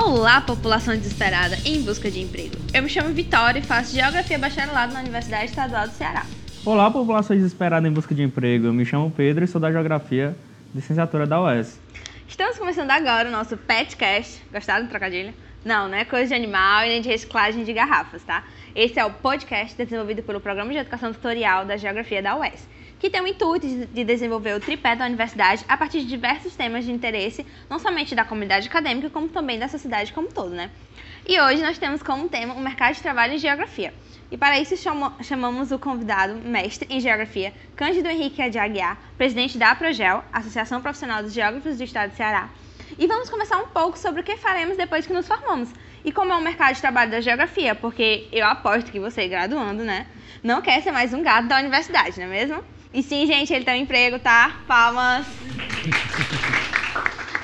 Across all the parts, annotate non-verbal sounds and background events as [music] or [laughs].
Olá, população desesperada em busca de emprego. Eu me chamo Vitória e faço Geografia Bacharelado na Universidade Estadual do Ceará. Olá, população desesperada em busca de emprego. Eu me chamo Pedro e sou da Geografia, licenciatura da UES. Estamos começando agora o nosso PetCast. Gostaram do trocadilho? Não, não é coisa de animal e nem de reciclagem de garrafas, tá? Esse é o podcast desenvolvido pelo Programa de Educação Tutorial da Geografia da UES que tem o intuito de desenvolver o tripé da universidade a partir de diversos temas de interesse, não somente da comunidade acadêmica, como também da sociedade como um todo, né? E hoje nós temos como tema o mercado de trabalho em geografia. E para isso chamamos o convidado, mestre em geografia, Cândido Henrique de Aguiar, presidente da Aprogel, Associação Profissional dos Geógrafos do Estado de Ceará. E vamos conversar um pouco sobre o que faremos depois que nos formamos e como é o mercado de trabalho da geografia, porque eu aposto que você, graduando, né, não quer ser mais um gato da universidade, não é mesmo? E sim, gente, ele tem um emprego, tá? Palmas.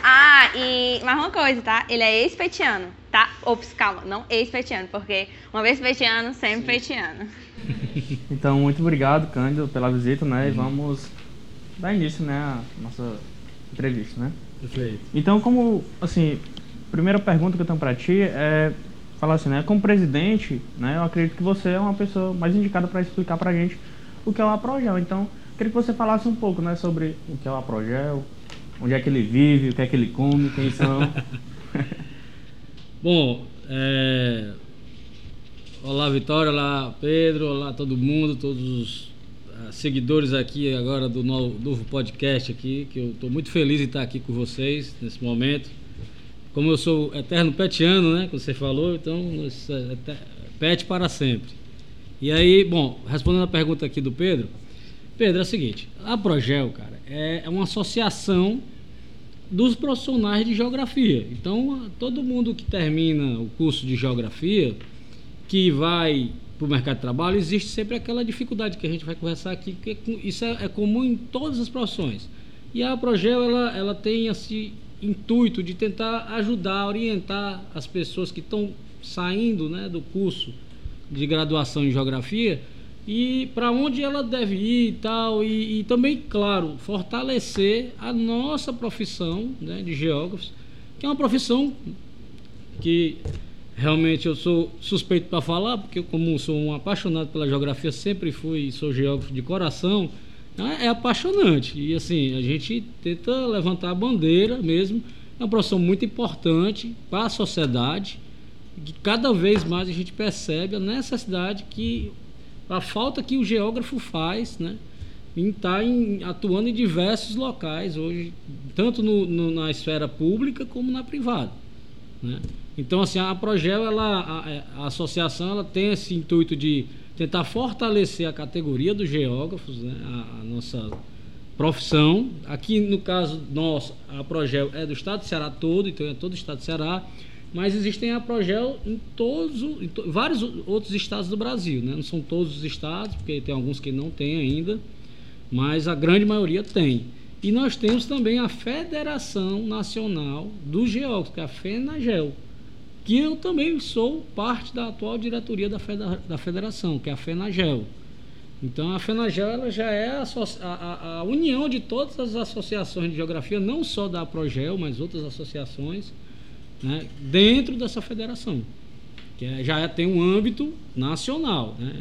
Ah, e mais uma coisa, tá? Ele é ex-petiano, tá? Ops, calma, não ex-petiano, porque uma vez petiano, sempre petiano. [laughs] Então, muito obrigado, Cândido, pela visita, né? E vamos dar início, né, à nossa entrevista, né? Perfeito. Então, como, assim, primeira pergunta que eu tenho para ti é falar assim, né? Como presidente, né? Eu acredito que você é uma pessoa mais indicada para explicar para a gente o que é o Aprogel. Então, queria que você falasse um pouco né, sobre o que é o Aprogel, onde é que ele vive, o que é que ele come, quem são. [laughs] Bom, é... olá Vitória, olá Pedro, olá todo mundo, todos os ah, seguidores aqui agora do novo, novo podcast aqui, que eu estou muito feliz em estar aqui com vocês nesse momento. Como eu sou eterno petiano, né, como você falou, então é pet para sempre. E aí, bom, respondendo a pergunta aqui do Pedro, Pedro, é o seguinte, a Progel, cara, é, é uma associação dos profissionais de geografia. Então, todo mundo que termina o curso de geografia, que vai para o mercado de trabalho, existe sempre aquela dificuldade que a gente vai conversar aqui, que isso é, é comum em todas as profissões. E a Progel, ela, ela tem esse intuito de tentar ajudar, orientar as pessoas que estão saindo né, do curso de graduação em geografia e para onde ela deve ir e tal e, e, também claro fortalecer a nossa profissão né, de geógrafos que é uma profissão que realmente eu sou suspeito para falar porque como sou um apaixonado pela geografia sempre fui sou geógrafo de coração né, é apaixonante. E assim a gente tenta levantar a bandeira mesmo é uma profissão muito importante para a sociedade que cada vez mais a gente percebe a necessidade que a falta que o geógrafo faz, né, em estar tá em, atuando em diversos locais hoje, tanto no, no, na esfera pública como na privada, né? Então assim a Progel, ela, a, a, associação, ela tem esse intuito de tentar fortalecer a categoria dos geógrafos, né, a, a nossa profissão. Aqui no caso nosso, a Progel é do Estado de Ceará todo, então é todo o Estado de Ceará mas existem a Progel em todos, em to, vários outros estados do Brasil, né? Não são todos os estados, porque tem alguns que não têm ainda, mas a grande maioria tem. E nós temos também a Federação Nacional dos Geólogos, que é a FENAGEL, que eu também sou parte da atual diretoria da, da federação, que é a FENAGEL. Então a FENAGEL ela já é a, a, a, união de todas as associações de geografia, não só da Progel, mas outras associações né, dentro dessa federação, que é, já tem um âmbito nacional, né,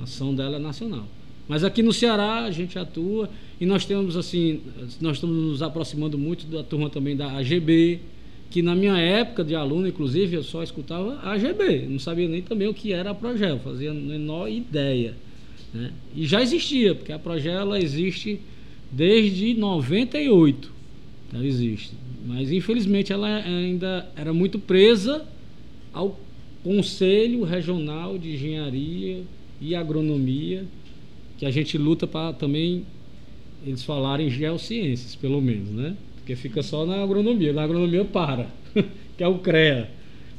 a ação dela é nacional. Mas aqui no Ceará a gente atua e nós temos assim, nós estamos nos aproximando muito da turma também da AGB, que na minha época de aluno, inclusive, eu só escutava a AGB, não sabia nem também o que era a Progel, fazia a menor ideia. Né? E já existia, porque a Progel ela existe desde 98. Ela existe. Mas infelizmente ela ainda era muito presa ao Conselho Regional de Engenharia e Agronomia, que a gente luta para também eles falarem geociências, pelo menos, né? Porque fica só na agronomia, na agronomia para, [laughs] que é o CREA.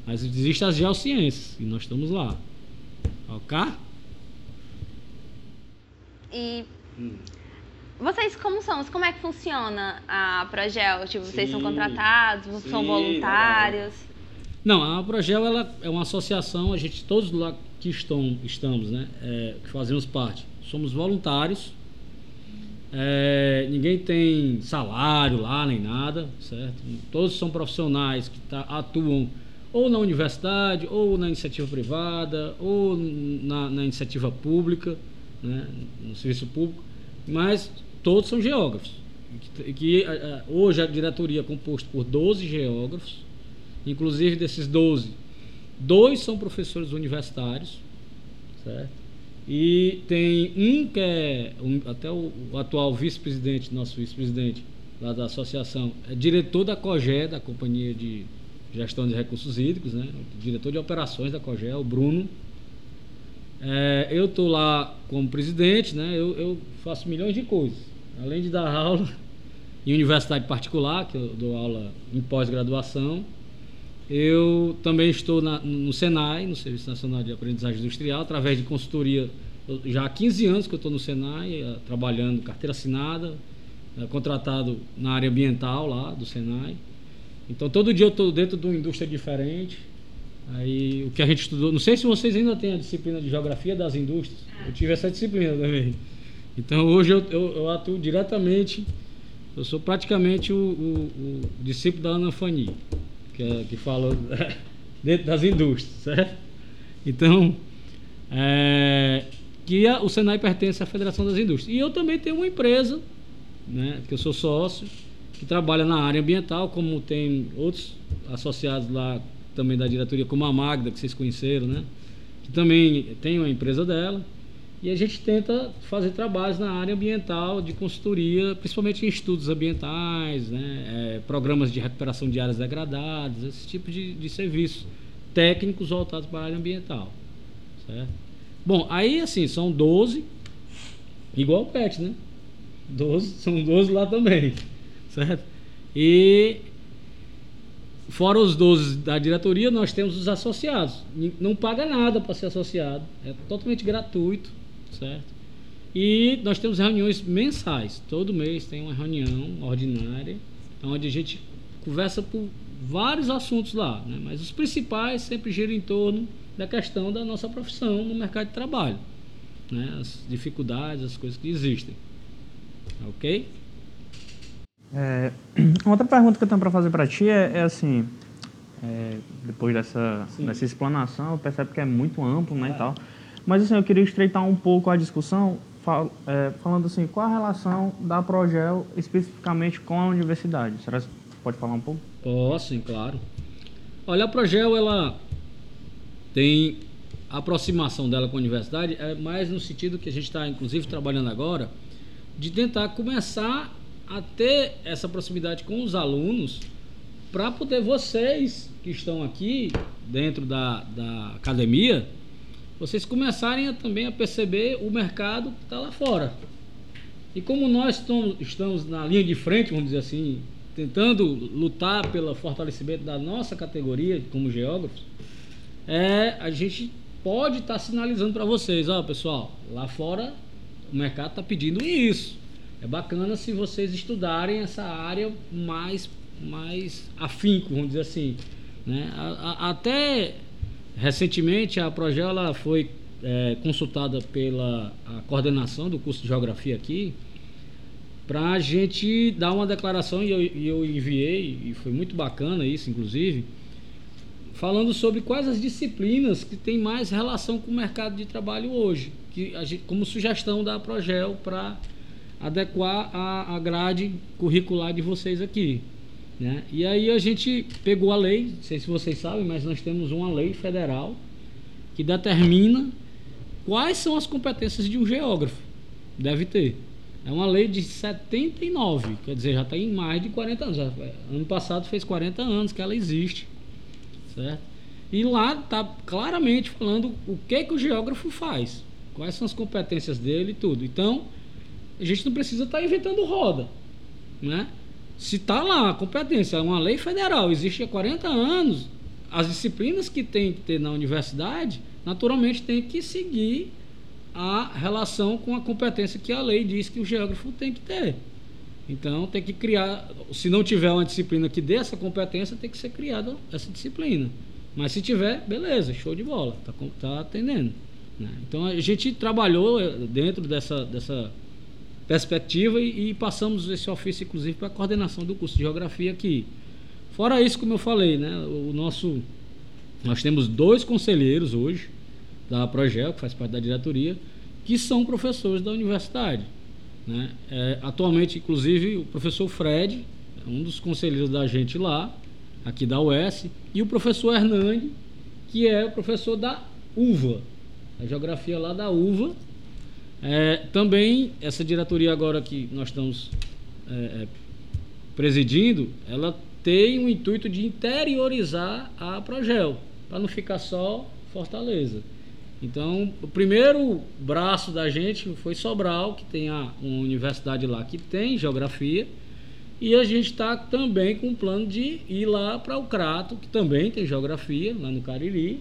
Mas existem as geociências e nós estamos lá. Ok? E hum. Vocês como são? Como é que funciona a Progel? Tipo, vocês sim, são contratados, sim, são voluntários? Não, a Progel ela é uma associação, a gente todos lá que estão, estamos, né, é, que fazemos parte, somos voluntários. É, ninguém tem salário lá nem nada, certo? Todos são profissionais que tá, atuam ou na universidade, ou na iniciativa privada, ou na, na iniciativa pública, né? no serviço público, mas todos são geógrafos. Que, que hoje a diretoria é composta por 12 geógrafos, inclusive desses 12, dois são professores universitários, certo? E tem um que é, um, até o, o atual vice-presidente, nosso vice-presidente lá da associação, é diretor da COGÉ, da Companhia de Gestão de Recursos Hídricos, né? diretor de operações da COGÉ, o Bruno. É, eu estou lá como presidente, né? Eu, eu, faço milhões de coisas. Além de dar aula em universidade particular, que eu dou aula em pós-graduação, eu também estou na, no Senai, no Serviço Nacional de Aprendizagem Industrial, através de consultoria. Já há 15 anos que eu estou no Senai, eh, trabalhando carteira assinada, eh, contratado na área ambiental lá do Senai. Então todo dia eu estou dentro de uma indústria diferente. Aí o que a gente estudou, não sei se vocês ainda têm a disciplina de geografia das indústrias. Eu tive essa disciplina também. Então hoje eu, eu, eu atuo diretamente, eu sou praticamente o, o, o discípulo da Ana Fani que, é, que fala [laughs] dentro das indústrias, certo? Então, é, que a, o Senai pertence à Federação das Indústrias. E eu também tenho uma empresa, né, que eu sou sócio, que trabalha na área ambiental, como tem outros associados lá também da diretoria, como a Magda, que vocês conheceram, né? Que também tem uma empresa dela. E a gente tenta fazer trabalhos na área ambiental, de consultoria, principalmente em estudos ambientais, né, é, programas de recuperação de áreas degradadas, esse tipo de, de serviços técnicos voltados para a área ambiental. Certo? Bom, aí assim, são 12, igual o PET, né? 12, são 12 lá também, certo? E fora os 12 da diretoria, nós temos os associados. Não paga nada para ser associado, é totalmente gratuito certo? E nós temos reuniões mensais. Todo mês tem uma reunião ordinária, onde a gente conversa por vários assuntos lá, né? mas os principais sempre giram em torno da questão da nossa profissão no mercado de trabalho, né? as dificuldades, as coisas que existem. Ok? É, outra pergunta que eu tenho para fazer para ti é, é assim, é, depois dessa, dessa explanação, eu percebo que é muito amplo né, e tal. Mas assim, eu queria estreitar um pouco a discussão, fal, é, falando assim, qual a relação da Progel especificamente com a universidade? Será que pode falar um pouco? Posso, sim, claro. Olha, a Progel, ela tem a aproximação dela com a universidade, é mais no sentido que a gente está, inclusive, trabalhando agora, de tentar começar a ter essa proximidade com os alunos para poder vocês que estão aqui dentro da, da academia vocês começarem a, também a perceber o mercado que está lá fora. E como nós estamos, estamos na linha de frente, vamos dizer assim, tentando lutar pelo fortalecimento da nossa categoria como geógrafos, é, a gente pode estar tá sinalizando para vocês, ó pessoal, lá fora o mercado está pedindo isso. É bacana se vocês estudarem essa área mais, mais afinco, vamos dizer assim. Né? A, a, até Recentemente, a Progela foi é, consultada pela coordenação do curso de Geografia aqui para a gente dar uma declaração e eu, eu enviei, e foi muito bacana isso, inclusive, falando sobre quais as disciplinas que têm mais relação com o mercado de trabalho hoje, que gente, como sugestão da Progel para adequar a, a grade curricular de vocês aqui. Né? E aí a gente pegou a lei, não sei se vocês sabem, mas nós temos uma lei federal que determina quais são as competências de um geógrafo. Deve ter. É uma lei de 79, quer dizer, já tem mais de 40 anos. Ano passado fez 40 anos que ela existe. Certo? E lá está claramente falando o que, que o geógrafo faz, quais são as competências dele e tudo. Então, a gente não precisa estar tá inventando roda. Né? Se está lá a competência, é uma lei federal, existe há 40 anos, as disciplinas que tem que ter na universidade, naturalmente tem que seguir a relação com a competência que a lei diz que o geógrafo tem que ter. Então tem que criar, se não tiver uma disciplina que dê essa competência, tem que ser criada essa disciplina. Mas se tiver, beleza, show de bola, tá, tá atendendo. Né? Então a gente trabalhou eh, dentro dessa, dessa perspectiva e, e passamos esse ofício, inclusive, para a coordenação do curso de Geografia aqui. Fora isso, como eu falei, né, o nosso, nós temos dois conselheiros hoje da Progel, que faz parte da diretoria, que são professores da universidade. Né? É, atualmente, inclusive, o professor Fred, um dos conselheiros da gente lá, aqui da UES, e o professor Hernani, que é o professor da UVA, a geografia lá da UVA. É, também, essa diretoria agora que nós estamos é, é presidindo, ela tem o intuito de interiorizar a Progel, para não ficar só Fortaleza. Então, o primeiro braço da gente foi Sobral, que tem a, uma universidade lá que tem geografia, e a gente está também com o plano de ir lá para o Crato, que também tem geografia, lá no Cariri,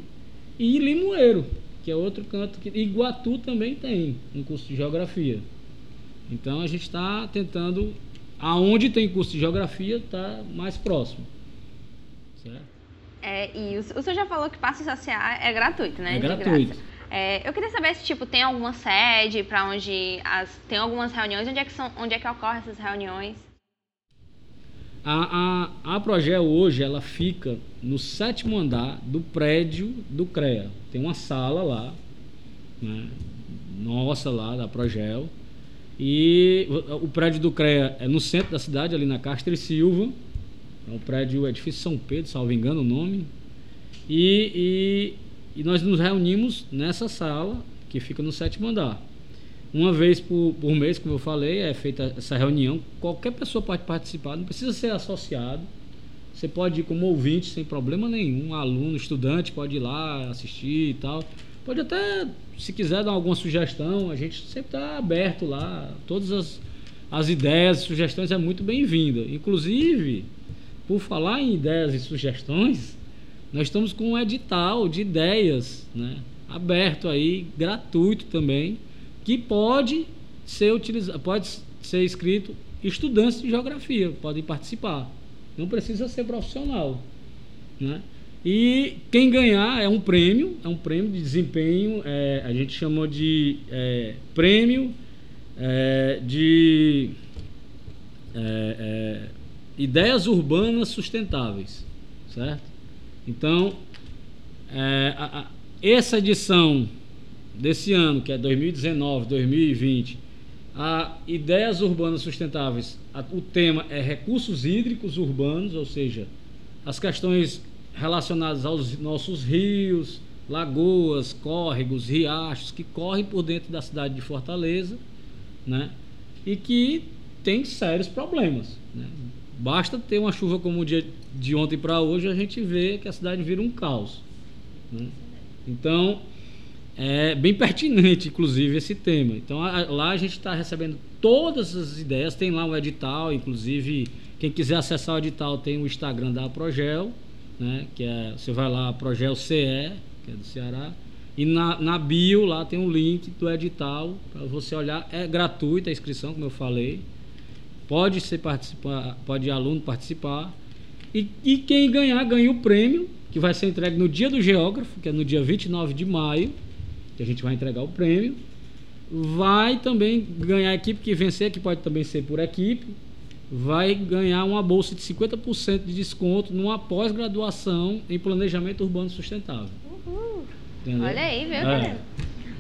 e Limoeiro, que é outro canto que Iguatu também tem um curso de geografia. Então a gente está tentando aonde tem curso de geografia está mais próximo. Certo? É, e o, o senhor já falou que passe social é gratuito, né? É gratuito. É, eu queria saber se tipo tem alguma sede para onde as tem algumas reuniões, onde é que são, onde é que ocorrem essas reuniões? A, a, a Progel hoje ela fica no sétimo andar do prédio do CREA. Tem uma sala lá, né, nossa lá da Progel. E o, o, prédio do CREA é no centro da cidade, ali na Castro e Silva. É o prédio Edifício São Pedro, salvo engano o nome. E, e, e nós nos reunimos nessa sala que fica no sétimo andar. Uma vez por, por mês, como eu falei, é feita essa reunião. Qualquer pessoa pode participar, não precisa ser associado. Você pode ir como ouvinte sem problema nenhum. Um aluno, estudante pode ir lá assistir e tal. Pode até, se quiser dar alguma sugestão, a gente sempre está aberto lá. Todas as, as ideias e sugestões é muito bem-vinda. Inclusive, por falar em ideias e sugestões, nós estamos com um edital de ideias, né? Aberto aí, gratuito também que pode ser utilizado, pode ser escrito estudantes de geografia podem participar. Não precisa ser profissional, né? E quem ganhar é um prêmio, é um prêmio de desempenho, é, a gente chamou de é, prêmio é, de é, é, ideias urbanas sustentáveis, certo? Então, é, a, a, essa edição desse ano, que é 2019, 2020, a ideias urbanas sustentáveis, a, o tema é recursos hídricos urbanos, ou seja, as questões relacionadas aos nossos rios, lagoas, córregos, riachos que correm por dentro da cidade de Fortaleza, né? E que tem sérios problemas. Né? Basta ter uma chuva como o dia de ontem para hoje, a gente vê que a cidade vira um caos. Né? Então, é bem pertinente, inclusive, esse tema. Então, a, lá a gente está recebendo todas as ideias, tem lá um edital, inclusive, quem quiser acessar o edital tem o Instagram da Progel, né, que é, você vai lá, Progel CE, que é do Ceará, e na, na bio lá tem um link do edital para você olhar, é gratuita a inscrição, como eu falei, pode ser participar, pode aluno participar, e, e quem ganhar, ganha o prêmio, que vai ser entregue no dia do geógrafo, que é no dia 29 de maio, que a gente vai entregar o prêmio. Vai também ganhar a equipe que vencer, que pode também ser por equipe, vai ganhar uma bolsa de 50% de desconto numa pós-graduação em planejamento urbano sustentável. Uhul. Olha aí, viu, é.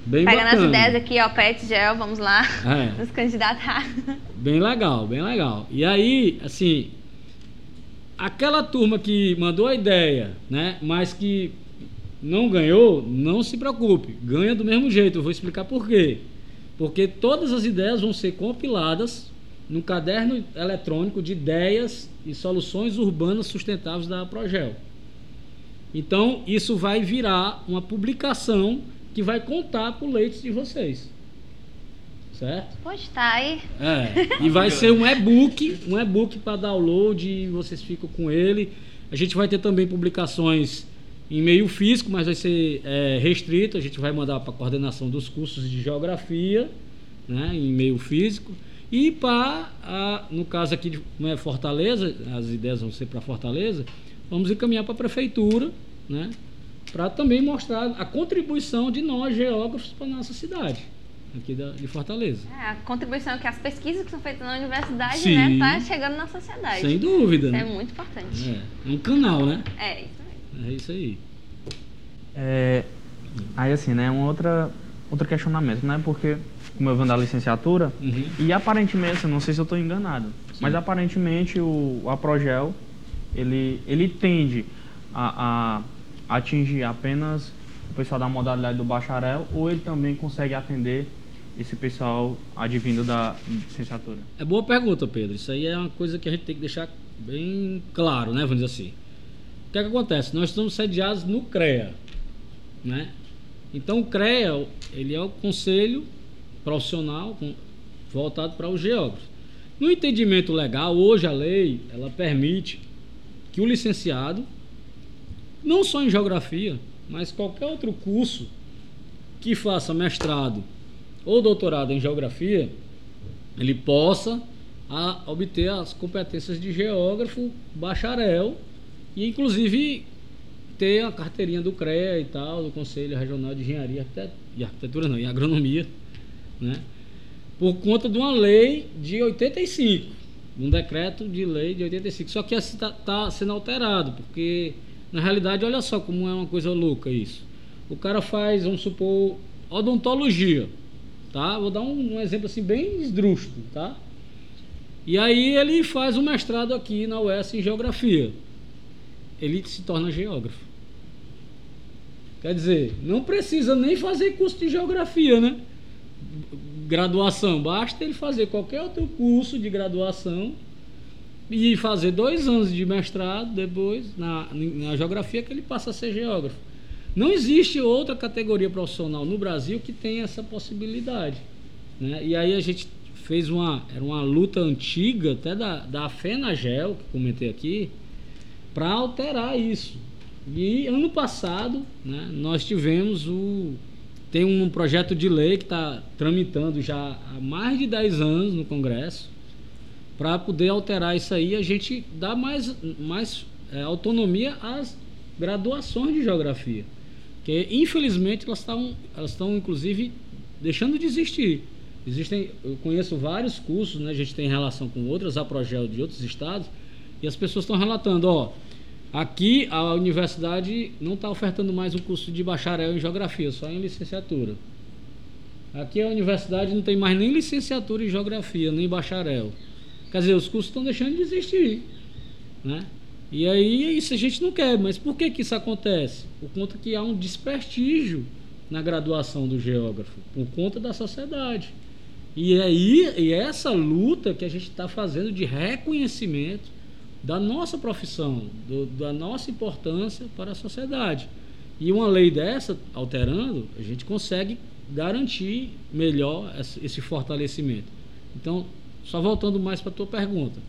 Bem Pegando bacana. as ideias aqui, ó, PET Gel, vamos lá é. [laughs] nos candidatar. Bem legal, bem legal. E aí, assim, aquela turma que mandou a ideia, né, mas que não ganhou, não se preocupe, ganha do mesmo jeito. Eu vou explicar por quê. Porque todas as ideias vão ser compiladas no caderno eletrônico de ideias e soluções urbanas sustentáveis da Progel. Então, isso vai virar uma publicação que vai contar para o leite de vocês. Certo? Pode estar aí. É, e vai ser um e-book, um e-book para download e vocês ficam com ele. A gente vai ter também publicações em meio físico, mas vai ser é, restrito. A gente vai mandar para a coordenação dos cursos de geografia, né, em meio físico. E para, no caso aqui de é Fortaleza, as ideias vão ser para Fortaleza, vamos encaminhar para a prefeitura, né, para também mostrar a contribuição de nós, geógrafos, para a nossa cidade. aqui da, de Fortaleza. É, a contribuição que as pesquisas que são feitas na universidade, Sim. né, tá chegando na sociedade. Sem dúvida, Isso é né? muito importante. É, é um canal, né? É, isso. É isso aí. É, aí assim, né, um outra, outro questionamento, né? Porque como eu venho da licenciatura, Uhum. e aparentemente, assim, não sei se eu estou enganado, mas aparentemente o, o Aprogel, ele, ele tende a, a atingir apenas o pessoal da modalidade do bacharel ou ele também consegue atender esse pessoal advindo da licenciatura? É boa pergunta, Pedro. Isso aí é uma coisa que a gente tem que deixar bem claro, né? Vamos dizer assim. O que é que acontece? Nós estamos sediados no CREA, né? Então o CREA, ele é o conselho profissional com- voltado para os geógrafos. No entendimento legal, hoje a lei, ela permite que o licenciado, não só em geografia, mas qualquer outro curso que faça mestrado ou doutorado em geografia, ele possa a, obter as competências de geógrafo, bacharel e inclusive ter a carteirinha do CREA e tal, do Conselho Regional de Engenharia e Arquite- Arquitetura, não, e Agronomia, né? Por conta de uma lei de 85, um decreto de lei de 85. Só que está tá sendo alterado, porque na realidade, olha só como é uma coisa louca isso. O cara faz, vamos supor, odontologia, tá? Vou dar um, um exemplo assim bem esdrúxulo, tá? E aí ele faz um mestrado aqui na UES em geografia. Ele se torna geógrafo. Quer dizer, não precisa nem fazer curso de geografia, né? Graduação, basta ele fazer qualquer outro curso de graduação e fazer dois anos de mestrado depois na, na geografia que ele passa a ser geógrafo. Não existe outra categoria profissional no Brasil que tenha essa possibilidade. Né? E aí a gente fez uma, era uma luta antiga até da, da FENAGEL, que comentei aqui, para alterar isso. E ano passado né, nós tivemos o. Tem um projeto de lei que está tramitando já há mais de 10 anos no Congresso para poder alterar isso aí, a gente dá mais, mais é, autonomia às graduações de geografia. Que infelizmente elas estão, elas estão inclusive deixando de existir. Existem, eu conheço vários cursos, né, a gente tem relação com outras Aprogel de outros estados, e as pessoas estão relatando, ó, aqui a universidade não está ofertando mais um curso de bacharel em geografia, só em licenciatura. Aqui a universidade não tem mais nem licenciatura em geografia, nem bacharel. Quer dizer, os cursos estão deixando de existir. Né? E aí isso a gente não quer. Mas por que, que isso acontece? Por conta que há um desprestígio na graduação do geógrafo, por conta da sociedade. E aí e é essa luta que a gente está fazendo de reconhecimento da nossa profissão, do- da nossa importância para a sociedade. E uma lei dessa, alterando, a gente consegue garantir melhor esse fortalecimento. Então, só voltando mais para a tua pergunta.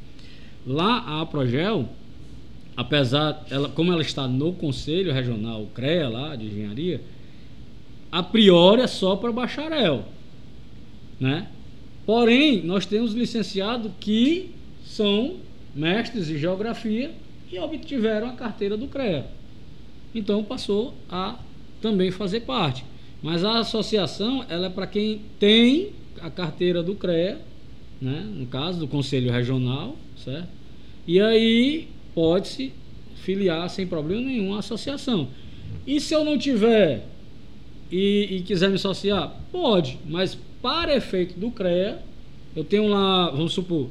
Lá a Progel, apesar, ela, como ela está no Conselho Regional CREA lá de engenharia, a priori é só para bacharel, né? Porém, nós temos licenciados que são mestres em geografia e obtiveram a carteira do CREA. Então passou a também fazer parte. Mas a associação, ela é para quem tem a carteira do CREA, né? no caso do Conselho Regional, certo? E aí pode-se filiar sem problema nenhum à associação. E se eu não tiver e, e quiser me associar, pode, mas para efeito do CREA, eu tenho lá, vamos supor,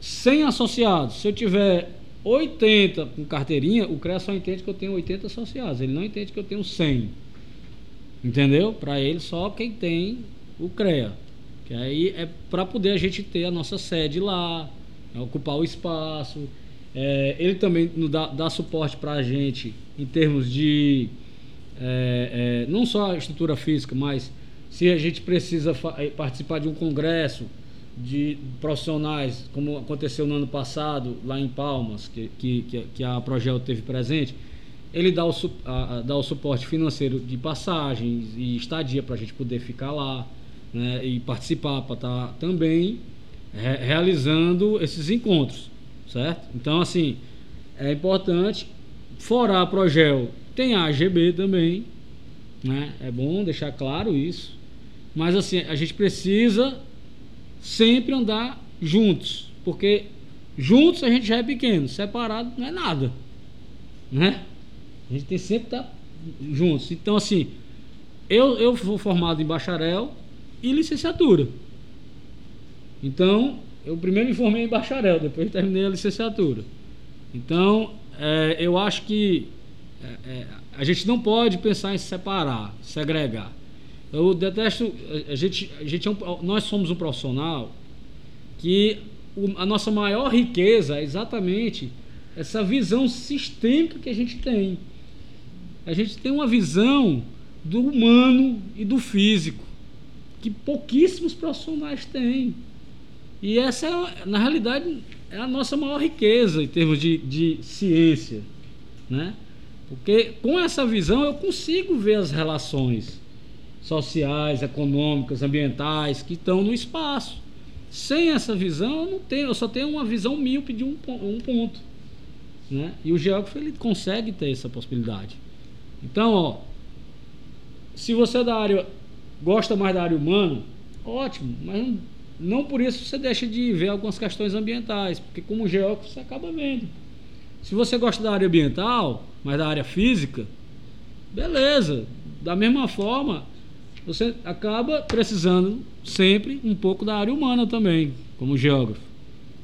100 associados. Se eu tiver 80 com carteirinha, o CREA só entende que eu tenho 80 associados, ele não entende que eu tenho 100. Entendeu? Para ele só quem tem o CREA. Que aí é para poder a gente ter a nossa sede lá, né, ocupar o espaço. É, ele também dá, dá suporte para a gente em termos de é, é, não só a estrutura física, mas se a gente precisa eh, participar de um congresso de profissionais, como aconteceu no ano passado lá em Palmas, que, que, que- a Progel teve presente, ele dá o, a- dá o suporte financeiro de passagens e estadia para a gente poder ficar lá né, e participar, para estar também re- realizando esses encontros, certo? Então, assim, é importante, fora a Progel, tem a AGB também, né? É bom deixar claro isso. Mas assim, a gente precisa sempre andar juntos, porque juntos a gente já é pequeno, separado não é nada, né? A gente tem sempre estar juntos. Então assim, eu eu fui formado em bacharel e licenciatura. Então, eu primeiro me formei em bacharel, depois terminei a licenciatura. Então, é, eu acho que é, é, a gente não pode pensar em separar, segregar. Eu detesto. A gente, a gente é um, nós somos um profissional que a nossa maior riqueza é exatamente essa visão sistêmica que a gente tem. A gente tem uma visão do humano e do físico que pouquíssimos profissionais têm. E essa, é, na realidade, é a nossa maior riqueza em termos de, de ciência. Né? Porque com essa visão eu consigo ver as relações sociais, econômicas, ambientais que estão no espaço. Sem essa visão eu não tenho, eu só tenho uma visão míope de um, um ponto. Né? E o geógrafo ele consegue ter essa possibilidade. Então, ó, se você é da área gosta mais da área humana, ótimo, mas não, por isso você deixa de ver algumas questões ambientais, porque como geógrafo você acaba vendo. Se você gosta da área ambiental, mas da área física, beleza. Da mesma forma, você acaba precisando sempre um pouco da área humana também, como geógrafo.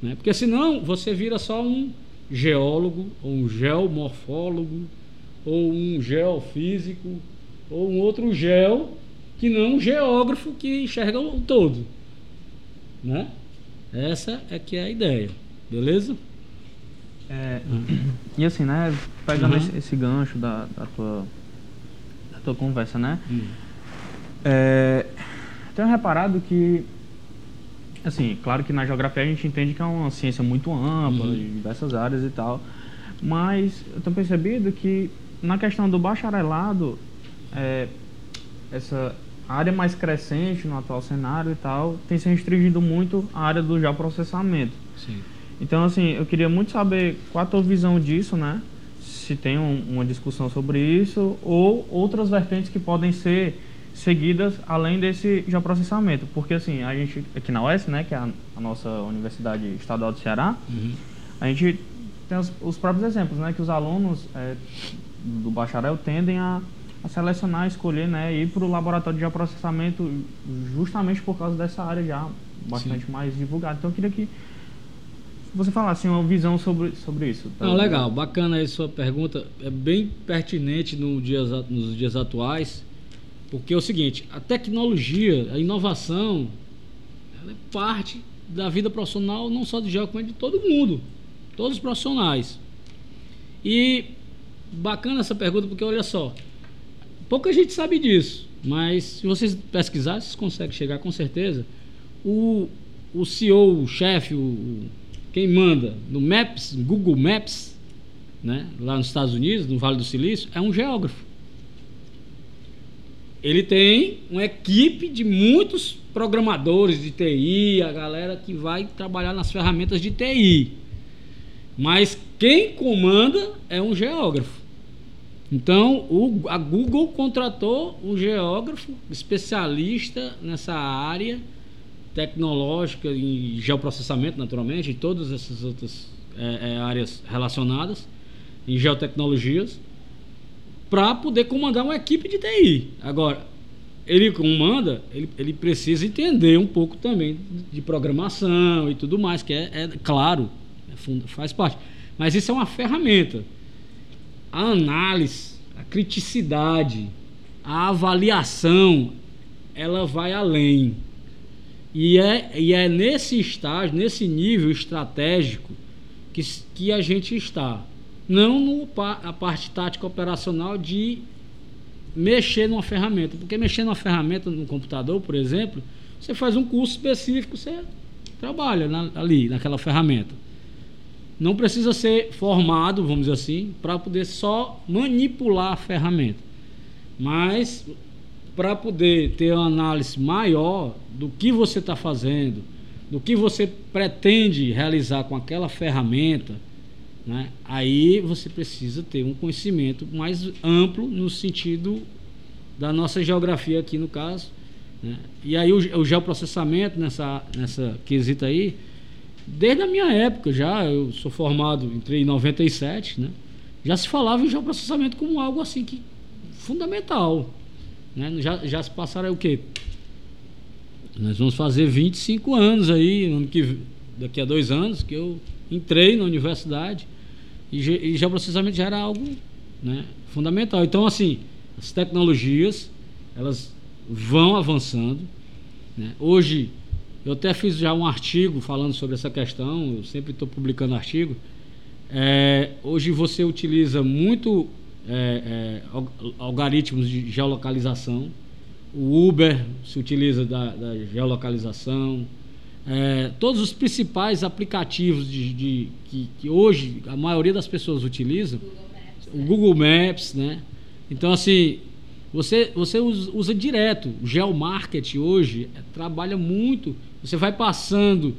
Né? Porque senão você vira só um geólogo, ou um geomorfólogo, ou um geofísico, ou um outro geo que não um geógrafo que enxerga o todo. Né? Essa é que é a ideia, beleza? É, e assim, né, pegando uhum. esse, esse, gancho da, da, tua, da tua conversa, né? Uhum. É, tenho reparado que, assim, claro que na geografia a gente entende que é uma ciência muito ampla, uhum. de diversas áreas e tal, mas eu tenho percebido que na questão do bacharelado, é, essa área mais crescente no atual cenário e tal, tem se restringido muito a área do geoprocessamento. Sim. Então, assim, eu queria muito saber qual a tua visão disso, né? Se tem um, uma discussão sobre isso ou outras vertentes que podem ser seguidas além desse geoprocessamento. Porque, assim, a gente, aqui na UES, né, que é a, a nossa Universidade Estadual do Ceará, uhum. a gente tem os, os, próprios exemplos, né, que os alunos é, do bacharel tendem a, a selecionar, escolher, né, ir para o laboratório de geoprocessamento justamente por causa dessa área já bastante Sim. mais divulgada. Então, eu queria que você falasse uma visão sobre, sobre isso. Tá? Não, legal, bacana aí sua pergunta. É bem pertinente no dias, nos dias atuais, porque é o seguinte, a tecnologia, a inovação, ela é parte da vida profissional, não só do Geo, mas de todo mundo, todos os profissionais. E bacana essa pergunta, porque olha só, pouca gente sabe disso, mas se vocês pesquisarem, vocês conseguem chegar com certeza. O, o CEO, o chefe, o quem manda no Maps, Google Maps, né, lá nos Estados Unidos, no Vale do Silício, é um geógrafo. Ele tem uma equipe de muitos programadores de TI, a galera que vai trabalhar nas ferramentas de TI. Mas quem comanda é um geógrafo. Então, o, a Google contratou um geógrafo especialista nessa área tecnológica e geoprocessamento, naturalmente, e todas essas outras é, é, áreas relacionadas em geotecnologias, para poder comandar uma equipe de TI. Agora, ele comanda, ele, ele precisa entender um pouco também de programação e tudo mais, que é, é claro, é faz parte. Mas isso é uma ferramenta. A análise, a criticidade, a avaliação, ela vai além. E é, e é nesse estágio, nesse nível estratégico que, que a gente está. Não no, a parte tática operacional de mexer numa ferramenta. Porque mexer numa ferramenta no computador, por exemplo, você faz um curso específico, você trabalha na, ali, naquela ferramenta. Não precisa ser formado, vamos dizer assim, para poder só manipular a ferramenta. Mas para poder ter uma análise maior do que você está fazendo, do que você pretende realizar com aquela ferramenta, né? aí você precisa ter um conhecimento mais amplo no sentido da nossa geografia aqui no caso, Né? E aí o, o geoprocessamento nessa, nessa quesita aí, desde a minha época já, eu sou formado, entrei em 97, né? já se falava em geoprocessamento como algo assim que fundamental. Né? Já, já se passaram o quê? Nós vamos fazer 25 anos aí, ano que, daqui a dois anos, que eu entrei na universidade e, e geoprocessamento já era algo né, fundamental. Então, assim, as tecnologias, elas vão avançando. Né? Hoje, eu até fiz já um artigo falando sobre essa questão, eu sempre estou publicando artigo. É, hoje você utiliza muito é, é, algoritmos de geolocalização. O Uber se utiliza da, da geolocalização. É, todos os principais aplicativos de, de que, que, hoje a maioria das pessoas utilizam, o Google Maps, né? Então assim, você, você usa, usa direto. O geomarketing hoje é, trabalha muito. Você vai passando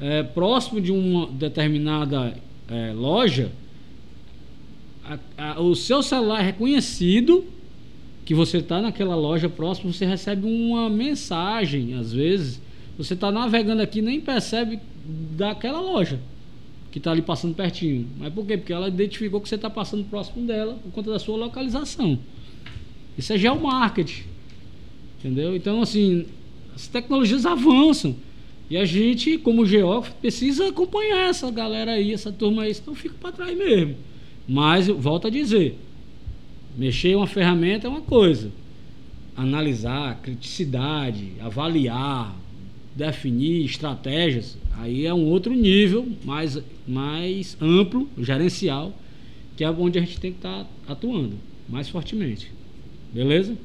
é, próximo de uma determinada é, loja, a, a, o seu celular é reconhecido que você está naquela loja próxima, você recebe uma mensagem, às vezes, você está navegando aqui nem percebe daquela loja que está ali passando pertinho. Mas por quê? Porque ela identificou que você está passando próximo dela por conta da sua localização. Isso é geomarketing. Entendeu? Então, assim, as tecnologias avançam. E a gente, como geógrafo, precisa acompanhar essa galera aí, essa turma aí, senão fica para trás mesmo. Mas, volto a dizer, mexer uma ferramenta é uma coisa. Analisar, criticidade, avaliar, definir estratégias, aí é um outro nível mais, mais amplo, gerencial, que é onde a gente tem que estar tá atuando mais fortemente. Beleza?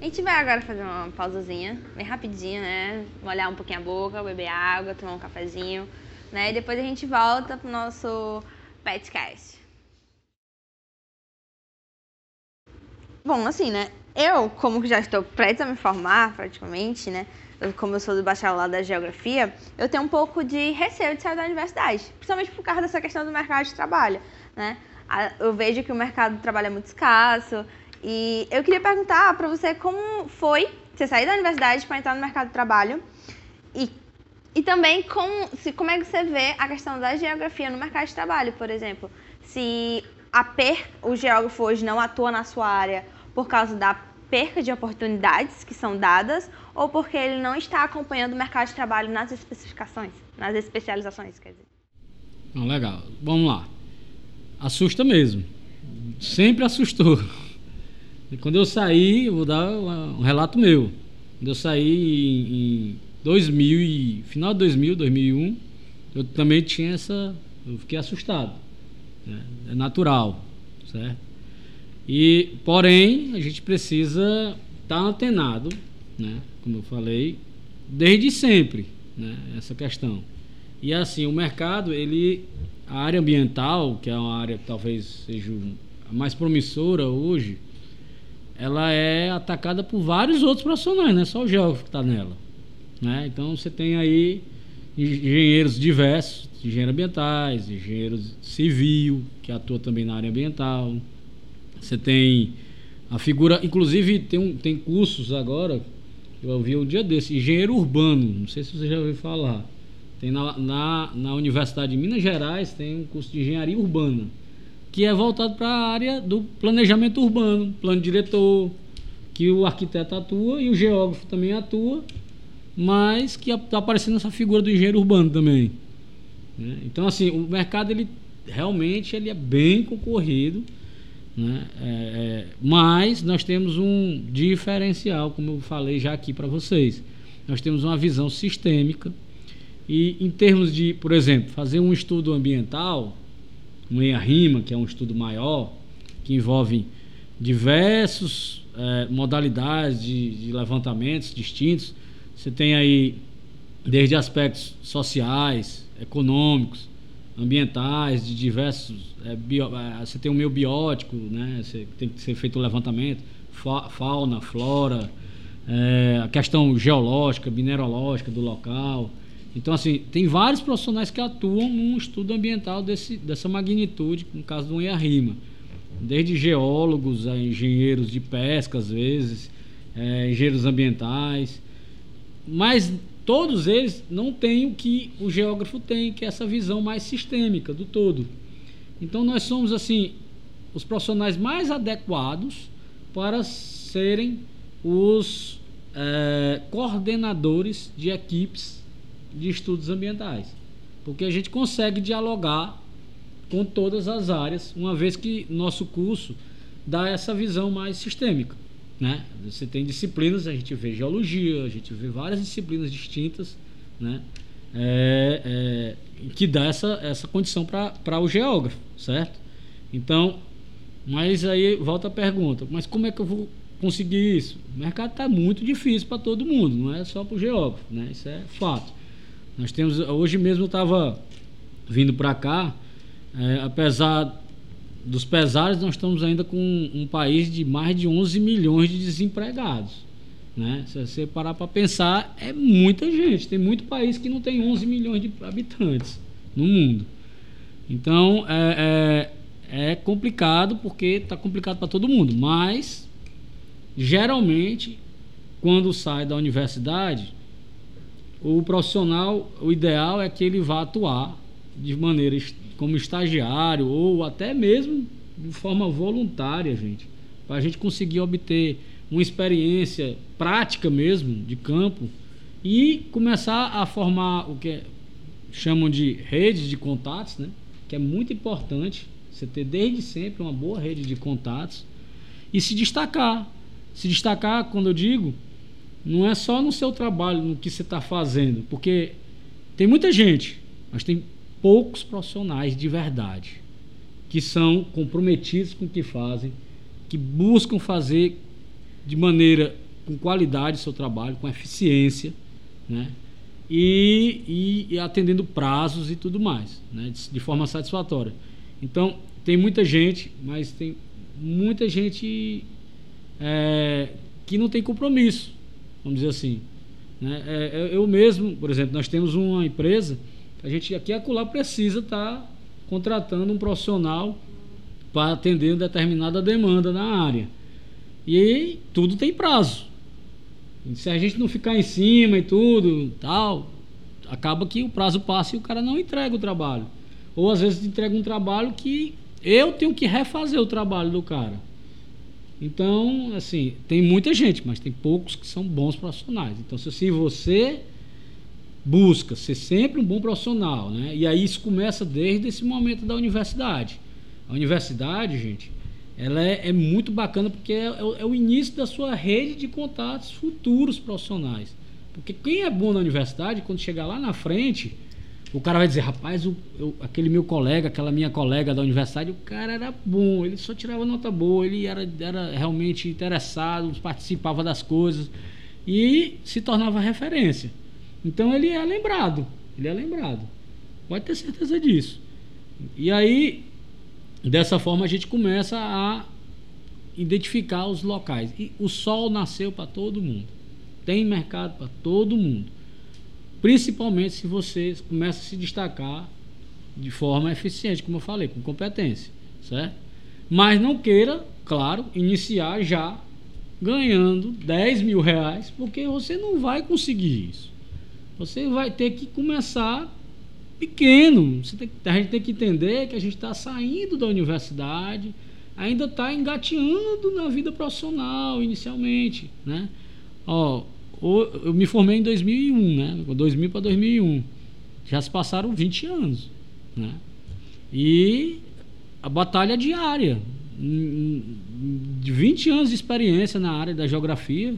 A gente vai agora fazer uma pausazinha, bem rapidinho, né? Molhar um pouquinho a boca, beber água, tomar um cafezinho, né? E depois a gente volta pro nosso Petcast. Bom, assim, né? Eu, como já estou prestes a me formar, praticamente, né? Como eu sou do bacharelado da geografia, eu tenho um pouco de receio de sair da universidade, principalmente por causa dessa questão do mercado de trabalho, né? Eu vejo que o mercado de trabalho é muito escasso, e eu queria perguntar para você como foi você sair da universidade para entrar no mercado de trabalho e, e também como, se, como é que você vê a questão da geografia no mercado de trabalho, por exemplo. Se a per, o geógrafo hoje não atua na sua área por causa da perca de oportunidades que são dadas ou porque ele não está acompanhando o mercado de trabalho nas especificações, nas especializações, quer dizer. Não, legal. Vamos lá. Assusta mesmo. Sempre assustou. E quando eu saí, eu vou dar um relato meu. Quando eu saí em 2000 e final de 2000, 2001, eu também tinha essa, eu fiquei assustado. Né? É natural, certo? E porém a gente precisa estar tá antenado, né? Como eu falei, desde sempre, né? Essa questão. E assim o mercado, ele, a área ambiental, que é uma área que talvez seja a mais promissora hoje ela é atacada por vários outros profissionais, não é só o geógrafo que está nela. Né? Então você tem aí engenheiros diversos, engenheiros ambientais, engenheiros civil, que atua também na área ambiental. Você tem a figura, inclusive tem, um, tem cursos agora, eu ouvi um dia desse, engenheiro urbano, não sei se você já ouviu falar. Tem na, na, na Universidade de Minas Gerais, tem um curso de engenharia urbana que é voltado para a área do planejamento urbano, plano diretor, que o arquiteto atua e o geógrafo também atua, mas que está aparecendo essa figura do engenheiro urbano também. Né? Então, assim, o mercado ele realmente ele é bem concorrido, né? É, é, mas nós temos um diferencial, como eu falei já aqui para vocês. Nós temos uma visão sistêmica e em termos de, por exemplo, fazer um estudo ambiental, um EIA-RIMA, que é um estudo maior, que envolve diversas é, modalidades de, de, levantamentos distintos. Você tem aí desde aspectos sociais, econômicos, ambientais, de diversos. É, bio, é, você tem o meio biótico, né? Você tem que ser feito o um levantamento, fa, fauna, flora, é, a questão geológica, mineralógica do local. Então, assim, tem vários profissionais que atuam num estudo ambiental desse, dessa magnitude, no caso do IARIMA. Desde geólogos a engenheiros de pesca, às vezes, é, engenheiros ambientais, mas todos eles não têm o que o geógrafo tem, que é essa visão mais sistêmica do todo. Então nós somos assim os profissionais mais adequados para serem os é, coordenadores de equipes de estudos ambientais, porque a gente consegue dialogar com todas as áreas, uma vez que nosso curso dá essa visão mais sistêmica. Né? Você tem disciplinas, a gente vê geologia, a gente vê várias disciplinas distintas, né? É, é, que dá essa, essa condição para o geógrafo, certo? Então, mas aí volta a pergunta, mas como é que eu vou conseguir isso? O mercado está muito difícil para todo mundo, não é só para o geógrafo, né? Isso é fato. Nós temos, hoje mesmo eu estava vindo para cá, é, apesar dos pesares, nós estamos ainda com um país de mais de 11 milhões de desempregados. Né? Se você parar para pensar, é muita gente. Tem muito país que não tem 11 milhões de habitantes no mundo. Então, é, é, é complicado porque está complicado para todo mundo. Mas, geralmente, quando sai da universidade, o profissional, o ideal é que ele vá atuar de maneira como estagiário ou até mesmo de forma voluntária, gente, para a gente conseguir obter uma experiência prática mesmo de campo e começar a formar o que chamam de rede de contatos, né? Que é muito importante você ter desde sempre uma boa rede de contatos e se destacar. Se destacar, quando eu digo, não é só no seu trabalho, no que você está fazendo, porque tem muita gente, mas tem poucos profissionais de verdade que são comprometidos com o que fazem, que buscam fazer de maneira com qualidade o seu trabalho, com eficiência, né? E, e, e atendendo prazos e tudo mais, né? de, de forma satisfatória. Então, tem muita gente, mas tem muita gente é, que não tem compromisso, vamos dizer assim. Né? É, eu mesmo, por exemplo, nós temos uma empresa a gente aqui acolá precisa estar tá contratando um profissional para atender determinada demanda na área. E tudo tem prazo. E se a gente não ficar em cima e tudo, tal, acaba que o prazo passa e o cara não entrega o trabalho. Ou às vezes entrega um trabalho que eu tenho que refazer o trabalho do cara. Então, assim, tem muita gente, mas tem poucos que são bons profissionais. Então, se você busca ser sempre um bom profissional, né? E aí isso começa desde esse momento da universidade. A universidade, gente, ela é, é muito bacana porque é, é, é, o início da sua rede de contatos futuros profissionais. Porque quem é bom na universidade, quando chegar lá na frente, o cara vai dizer, rapaz, eu, aquele meu colega, aquela minha colega da universidade, o cara era bom, ele só tirava nota boa, ele era, era realmente interessado, participava das coisas e se tornava referência. Então ele é lembrado, ele é lembrado. Pode ter certeza disso. E aí, dessa forma, a gente começa a identificar os locais. E o sol nasceu para todo mundo. Tem mercado para todo mundo. Principalmente se você começa a se destacar de forma eficiente, como eu falei, com competência, certo? Mas não queira, claro, iniciar já ganhando 10 mil reais, porque você não vai conseguir isso. Você vai ter que começar pequeno. Tem, a gente tem que entender que a gente está saindo da universidade, ainda está engateando na vida profissional inicialmente, né? Ó, eu me formei em 2001, né? 2000 para 2001. Já se passaram 20 anos, né? E a batalha diária, de 20 anos de experiência na área da geografia,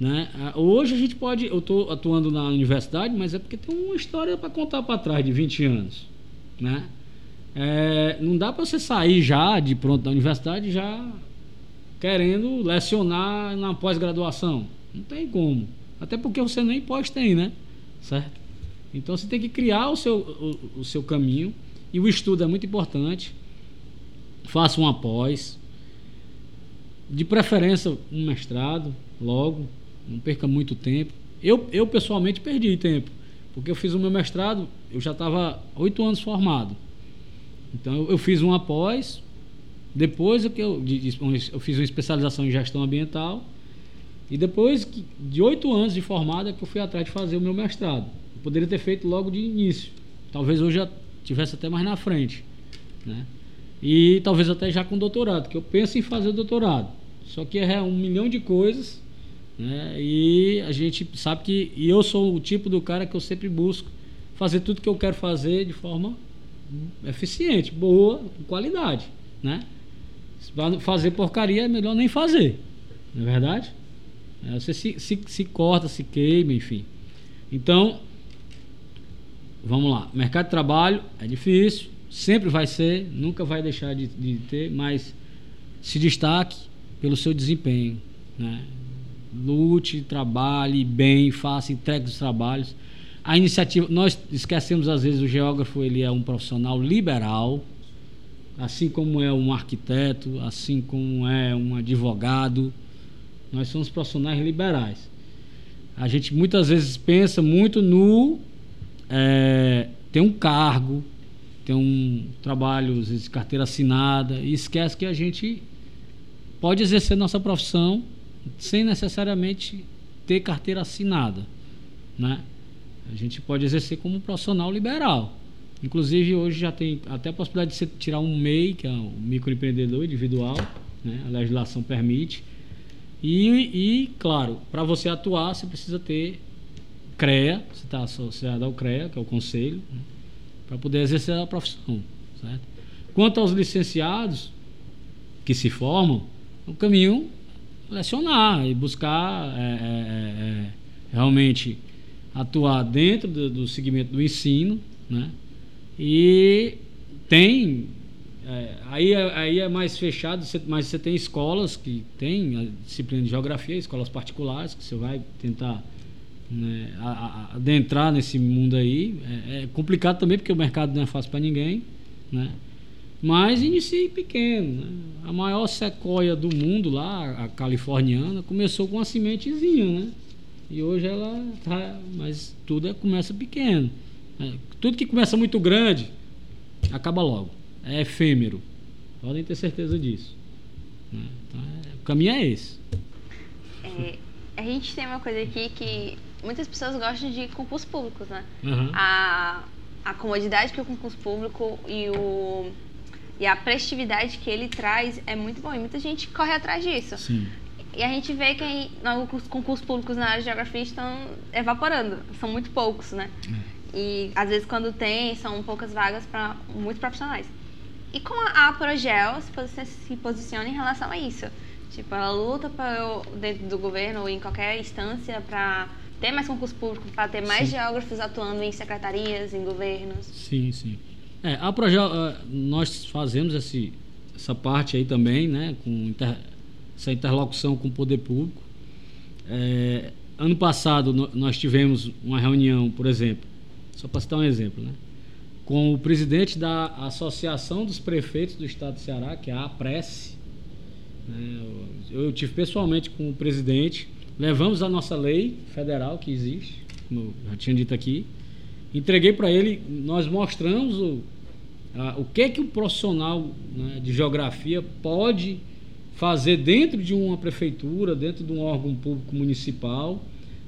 né? Ah, hoje a gente pode. Eu estou atuando na universidade, mas é porque tem uma história para contar para trás de 20 anos. Né? É, não dá para você sair já de pronto da universidade já querendo lecionar na pós-graduação. Não tem como. Até porque você nem pós tem, né? Certo? Então você tem que criar o seu, o, o seu caminho. E o estudo é muito importante. Faça um pós. De preferência, um mestrado, logo não perca muito tempo. Eu, eu pessoalmente perdi tempo, porque eu fiz o meu mestrado, eu já estava oito anos formado. Então eu, eu, fiz um após, depois é que eu, eu fiz uma especialização em gestão ambiental E depois de oito anos de formado é que eu fui atrás de fazer o meu mestrado. Eu poderia ter feito logo de início. Talvez hoje já tivesse até mais na frente. Né? E talvez até já com doutorado, que eu penso em fazer doutorado. Só que é um milhão de coisas. Né? E a gente sabe que. E eu sou o tipo do cara que eu sempre busco fazer tudo que eu quero fazer de forma eficiente, boa, qualidade. Né? Se fazer porcaria é melhor nem fazer. Não é verdade? É, você se, se, se corta, se queima, enfim. Então, vamos lá. Mercado de trabalho é difícil, sempre vai ser, nunca vai deixar de, de ter, mas se destaque pelo seu desempenho. Né? Lute, trabalhe bem, faça, entregue os trabalhos. A iniciativa, nós esquecemos às vezes o geógrafo, ele é um profissional liberal, assim como é um arquiteto, assim como é um advogado. Nós somos profissionais liberais. A gente muitas vezes pensa muito no é, ter um cargo, ter um trabalho, às vezes carteira assinada, e esquece que a gente pode exercer nossa profissão sem necessariamente ter carteira assinada, né? A gente pode exercer como profissional liberal. Inclusive hoje já tem até a possibilidade de você tirar um MEI, que é um microempreendedor individual, né? a legislação permite. E, e claro, para você atuar, você precisa ter CREA, você está associado ao CREA, que é o conselho, né? para poder exercer a profissão. Certo? Quanto aos licenciados que se formam, o caminho é lecionar e buscar é, é, é, é, realmente atuar dentro do, do segmento do ensino, né? E tem aí, aí é mais fechado, mas você tem escolas que tem a disciplina de geografia, escolas particulares, que você vai tentar né, adentrar nesse mundo aí. É, é, complicado também, porque o mercado não é fácil para ninguém. Né? Mas inicie pequeno. Né? A maior sequoia do mundo lá, a californiana, começou com uma sementezinha, né? E hoje ela tá. Mas tudo é, começa pequeno. Né? Tudo que começa muito grande acaba logo é efêmero. Podem ter certeza disso. Né? Então, é, o caminho é esse. É, a gente tem uma coisa aqui que muitas pessoas gostam de concursos públicos, né? Uhum. A, a comodidade que o concurso público e, o, e a prestividade que ele traz é muito bom. E muita gente corre atrás disso. Sim. E a gente vê que os concursos públicos na área de geografia estão evaporando. São muito poucos, né? É. E às vezes quando tem, são poucas vagas para muitos profissionais. E como a Progel se posiciona em relação a isso? Tipo, ela luta pra, dentro do governo ou em qualquer instância para ter mais concurso público, para ter mais sim. geógrafos atuando em secretarias, em governos. Sim, sim. É, a uh, nós fazemos esse, essa parte aí também, né, com inter, essa interlocução com o poder público. É, ano passado nós tivemos uma reunião, por exemplo, só para citar um exemplo, né? com o presidente da Associação dos Prefeitos do Estado do Ceará, que é a APRESSE. Né? Eu tive pessoalmente com o presidente, levamos a nossa lei federal que existe, como eu já tinha dito aqui, entreguei para ele, nós mostramos o, a, o que que o profissional né, de geografia pode fazer dentro de uma prefeitura, dentro de um órgão público municipal,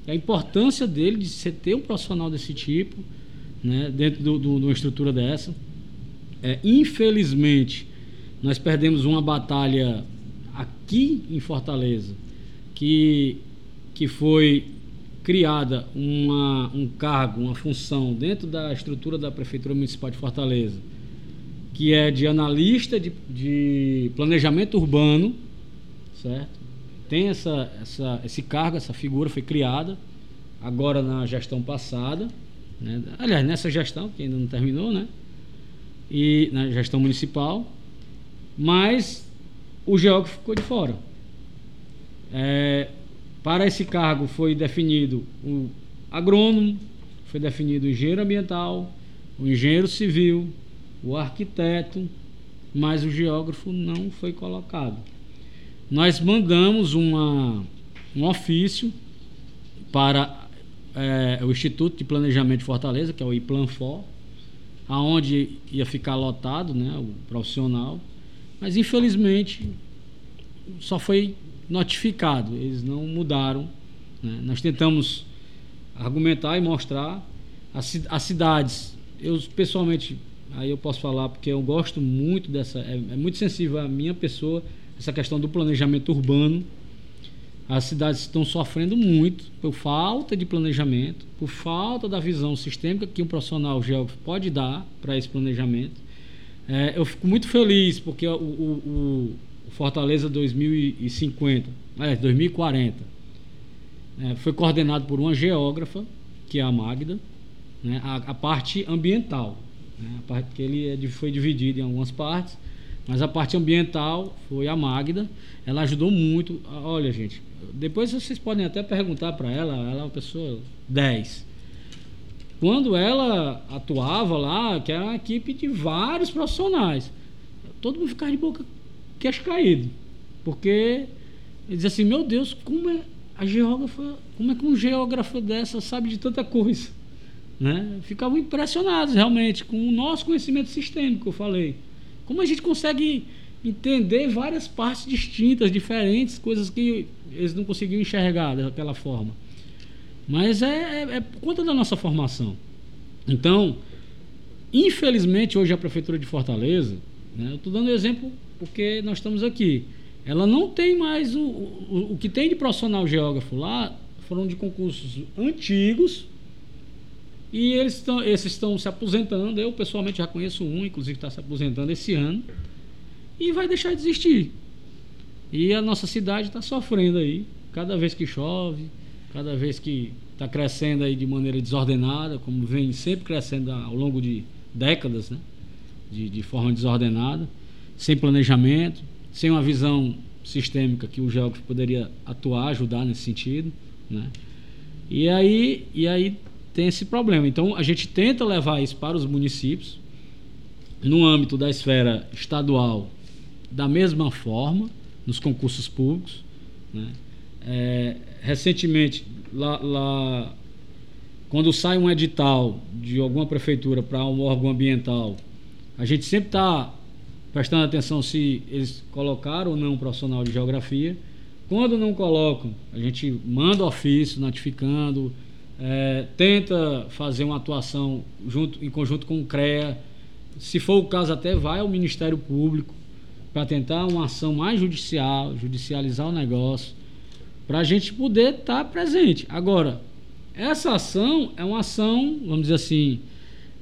a importância dele de ser ter um profissional desse tipo, né, dentro do, do, de uma estrutura dessa. É, infelizmente, nós perdemos uma batalha aqui em Fortaleza, que, que foi criada uma, um cargo, uma função dentro da estrutura da Prefeitura Municipal de Fortaleza, que é de analista de, de planejamento urbano, certo? Tem essa, essa, esse cargo, essa figura foi criada agora na gestão passada, né? Aliás, nessa gestão, que ainda não terminou, né? E na gestão municipal, mas o geógrafo ficou de fora. É, para esse cargo foi definido o agrônomo, foi definido o engenheiro ambiental, o engenheiro civil, o arquiteto, mas o geógrafo não foi colocado. Nós mandamos uma, um ofício para é, o Instituto de Planejamento de Fortaleza, que é o IPLANFOR, aonde ia ficar lotado, né, o profissional, mas infelizmente só foi notificado, eles não mudaram. Né? Nós tentamos argumentar e mostrar as, as cidades. Eu pessoalmente, aí eu posso falar porque eu gosto muito dessa, é, é muito sensível à minha pessoa essa questão do planejamento urbano. As cidades estão sofrendo muito por falta de planejamento, por falta da visão sistêmica que um profissional geógrafo pode dar para esse planejamento. É, eu fico muito feliz porque o, o, o Fortaleza 2050, é, 2040, é, foi coordenado por uma geógrafa, que é a Magda, né, a, a parte ambiental, né, a parte que ele é, foi dividido em algumas partes, mas a parte ambiental foi a Magda, ela ajudou muito. Olha, gente, depois vocês podem até perguntar para ela, ela é uma pessoa 10. Quando ela atuava lá, que era uma equipe de vários profissionais, todo mundo ficava de boca queixo caído. Porque ele dizia assim, meu Deus, como é a geógrafa, como é que um geógrafo dessa sabe de tanta coisa? Né? Ficavam impressionados realmente com o nosso conhecimento sistêmico, eu falei. Como a gente consegue entender várias partes distintas, diferentes, coisas que eles não conseguiam enxergar daquela forma. Mas é, é, é por conta da nossa formação. Então, infelizmente, hoje a Prefeitura de Fortaleza, né, eu estou dando exemplo porque nós estamos aqui, ela não tem mais o, o, o que tem de profissional geógrafo lá, foram de concursos antigos, e eles estão, esses estão se aposentando. Eu pessoalmente já conheço um, inclusive está se aposentando esse ano, e vai deixar de existir. E a nossa cidade está sofrendo aí, cada vez que chove, cada vez que está crescendo aí de maneira desordenada, como vem sempre crescendo ao longo de décadas, né? de, de forma desordenada, sem planejamento, sem uma visão sistêmica que o geógrafo poderia atuar, ajudar nesse sentido, né? E aí, e aí tem esse problema. Então a gente tenta levar isso para os municípios no âmbito da esfera estadual da mesma forma nos concursos públicos. Né? É, recentemente, lá, lá, quando sai um edital de alguma prefeitura para um órgão ambiental, a gente sempre está prestando atenção se eles colocaram ou não um profissional de geografia. Quando não colocam, a gente manda ofício notificando, é, tenta fazer uma atuação junto, em conjunto com o CREA. Se for o caso, até vai ao Ministério Público para tentar uma ação mais judicial, judicializar o negócio, para a gente poder estar tá presente. Agora, essa ação é uma ação, vamos dizer assim,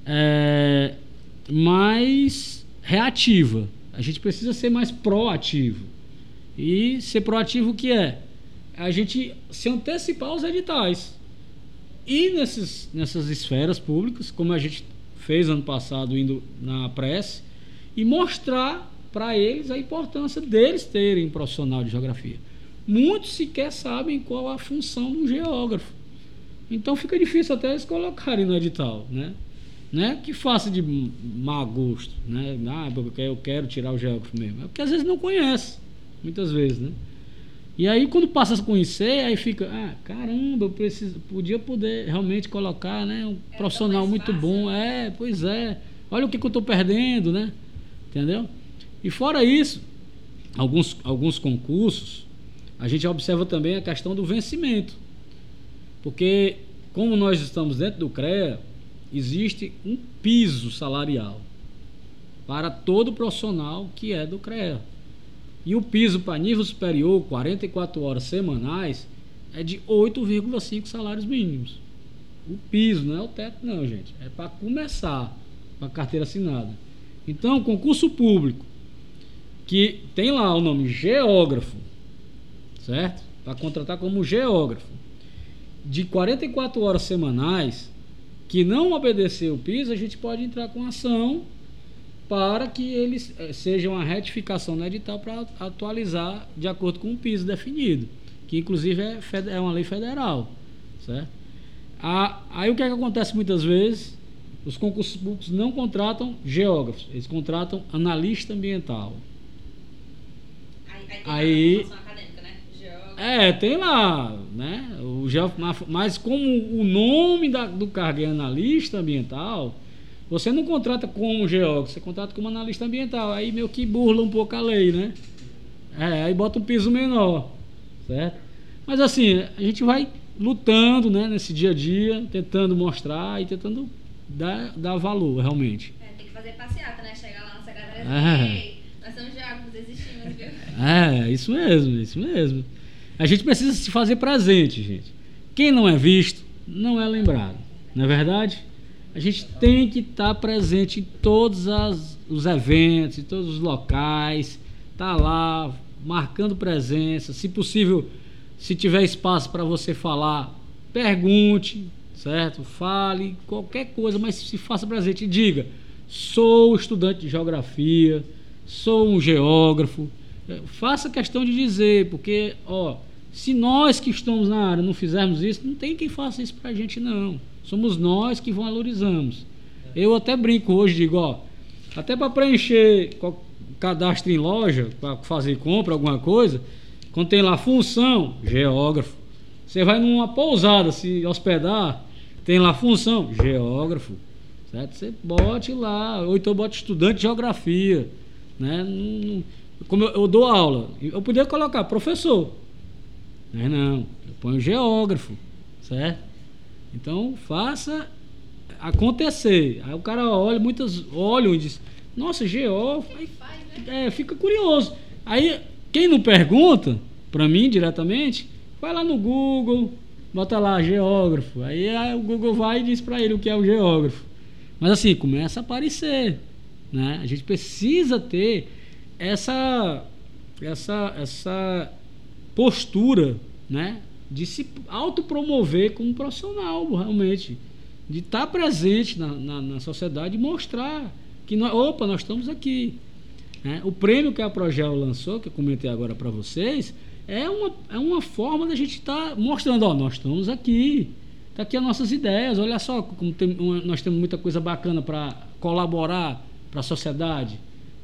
é, mais reativa. A gente precisa ser mais proativo. E ser proativo o que é? A gente se antecipar aos editais. E nesses, nessas esferas públicas, como a gente fez ano passado indo na prece, e mostrar para eles a importância deles terem profissional de geografia. Muitos sequer sabem qual a função de um geógrafo. Então fica difícil até eles colocarem no edital, né? Não é que faça de má gosto, né? Ah, porque eu quero tirar o geógrafo mesmo. É porque às vezes não conhece, muitas vezes, né? E aí quando passa a conhecer, aí fica, ah, caramba, eu preciso, podia poder realmente colocar, né, um é profissional muito bom. Né? É, pois é. Olha o que, que eu estou perdendo, né? Entendeu? E fora isso, alguns, alguns concursos, a gente observa também a questão do vencimento. Porque como nós estamos dentro do CREA, existe um piso salarial para todo profissional que é do CREA. E o piso para nível superior, 44 horas semanais, é de 8,5 salários mínimos. O piso, não é o teto, não, gente. É para começar, para carteira assinada. Então, concurso público, que tem lá o nome geógrafo, certo? Para contratar como geógrafo, de 44 horas semanais, que não obedecer o piso, a gente pode entrar com ação para que eles eh, sejam uma retificação no edital para atualizar de acordo com o piso definido, que inclusive é, é uma lei federal, certo? aí o que, é que acontece muitas vezes? Os concursos públicos não contratam geógrafos, eles contratam analista ambiental. Aí, aí, né? É, tem lá, né? O geógrafo, mas como o nome da, do cargo é analista ambiental, você não contrata como geógrafo, você contrata como analista ambiental. Aí meio que burla um pouco a lei, né? É, aí bota um piso menor. certo? Mas assim, a gente vai lutando, né, nesse dia a dia, tentando mostrar e tentando dar, dar valor, realmente. É, tem que fazer passeata, né? Chegar lá na secretaria É. e dizer, "Ei, nós somos geógrafos, existimos, viu? É, isso mesmo, isso mesmo. A gente precisa se fazer presente, gente. Quem não é visto, não é lembrado. Não é verdade? A gente tem que estar presente em todos as- os eventos, em todos os locais, tá lá, marcando presença. Se possível, se tiver espaço para você falar, pergunte, certo? Fale, qualquer coisa, mas se faça presente e diga: sou estudante de geografia, sou um geógrafo. É, Faça questão de dizer, porque, ó, se nós que estamos na área não fizermos isso, não tem quem faça isso pra gente, não. Somos nós que valorizamos. Eu até brinco hoje, digo, ó, até para preencher cadastro em loja, para fazer compra, alguma coisa, quando tem lá função, geógrafo. Você vai numa pousada se hospedar, tem lá função, geógrafo. Certo? Você bote lá, ou então bote estudante de geografia. Né? Como eu, eu dou aula, eu podia colocar professor. Mas não, eu ponho geógrafo. Certo? Então faça acontecer. Aí o cara olha, muitas olham e diz, nossa, geógrafo. Aí é, fica curioso. Aí, quem não pergunta, para mim diretamente, vai lá no Google, bota lá geógrafo. Aí, aí o Google vai e diz para ele o que é o geógrafo. Mas assim, começa a aparecer. Né? A gente precisa ter essa, essa, essa postura né? de se autopromover como profissional, realmente. De estar presente na, na, na sociedade e mostrar que nós, opa, nós estamos aqui. né? O prêmio que a Progel lançou, que eu comentei agora para vocês, é uma, é uma forma da gente estar mostrando, ó, nós estamos aqui, tá aqui as nossas ideias, olha só como tem, nós temos muita coisa bacana para colaborar para a sociedade.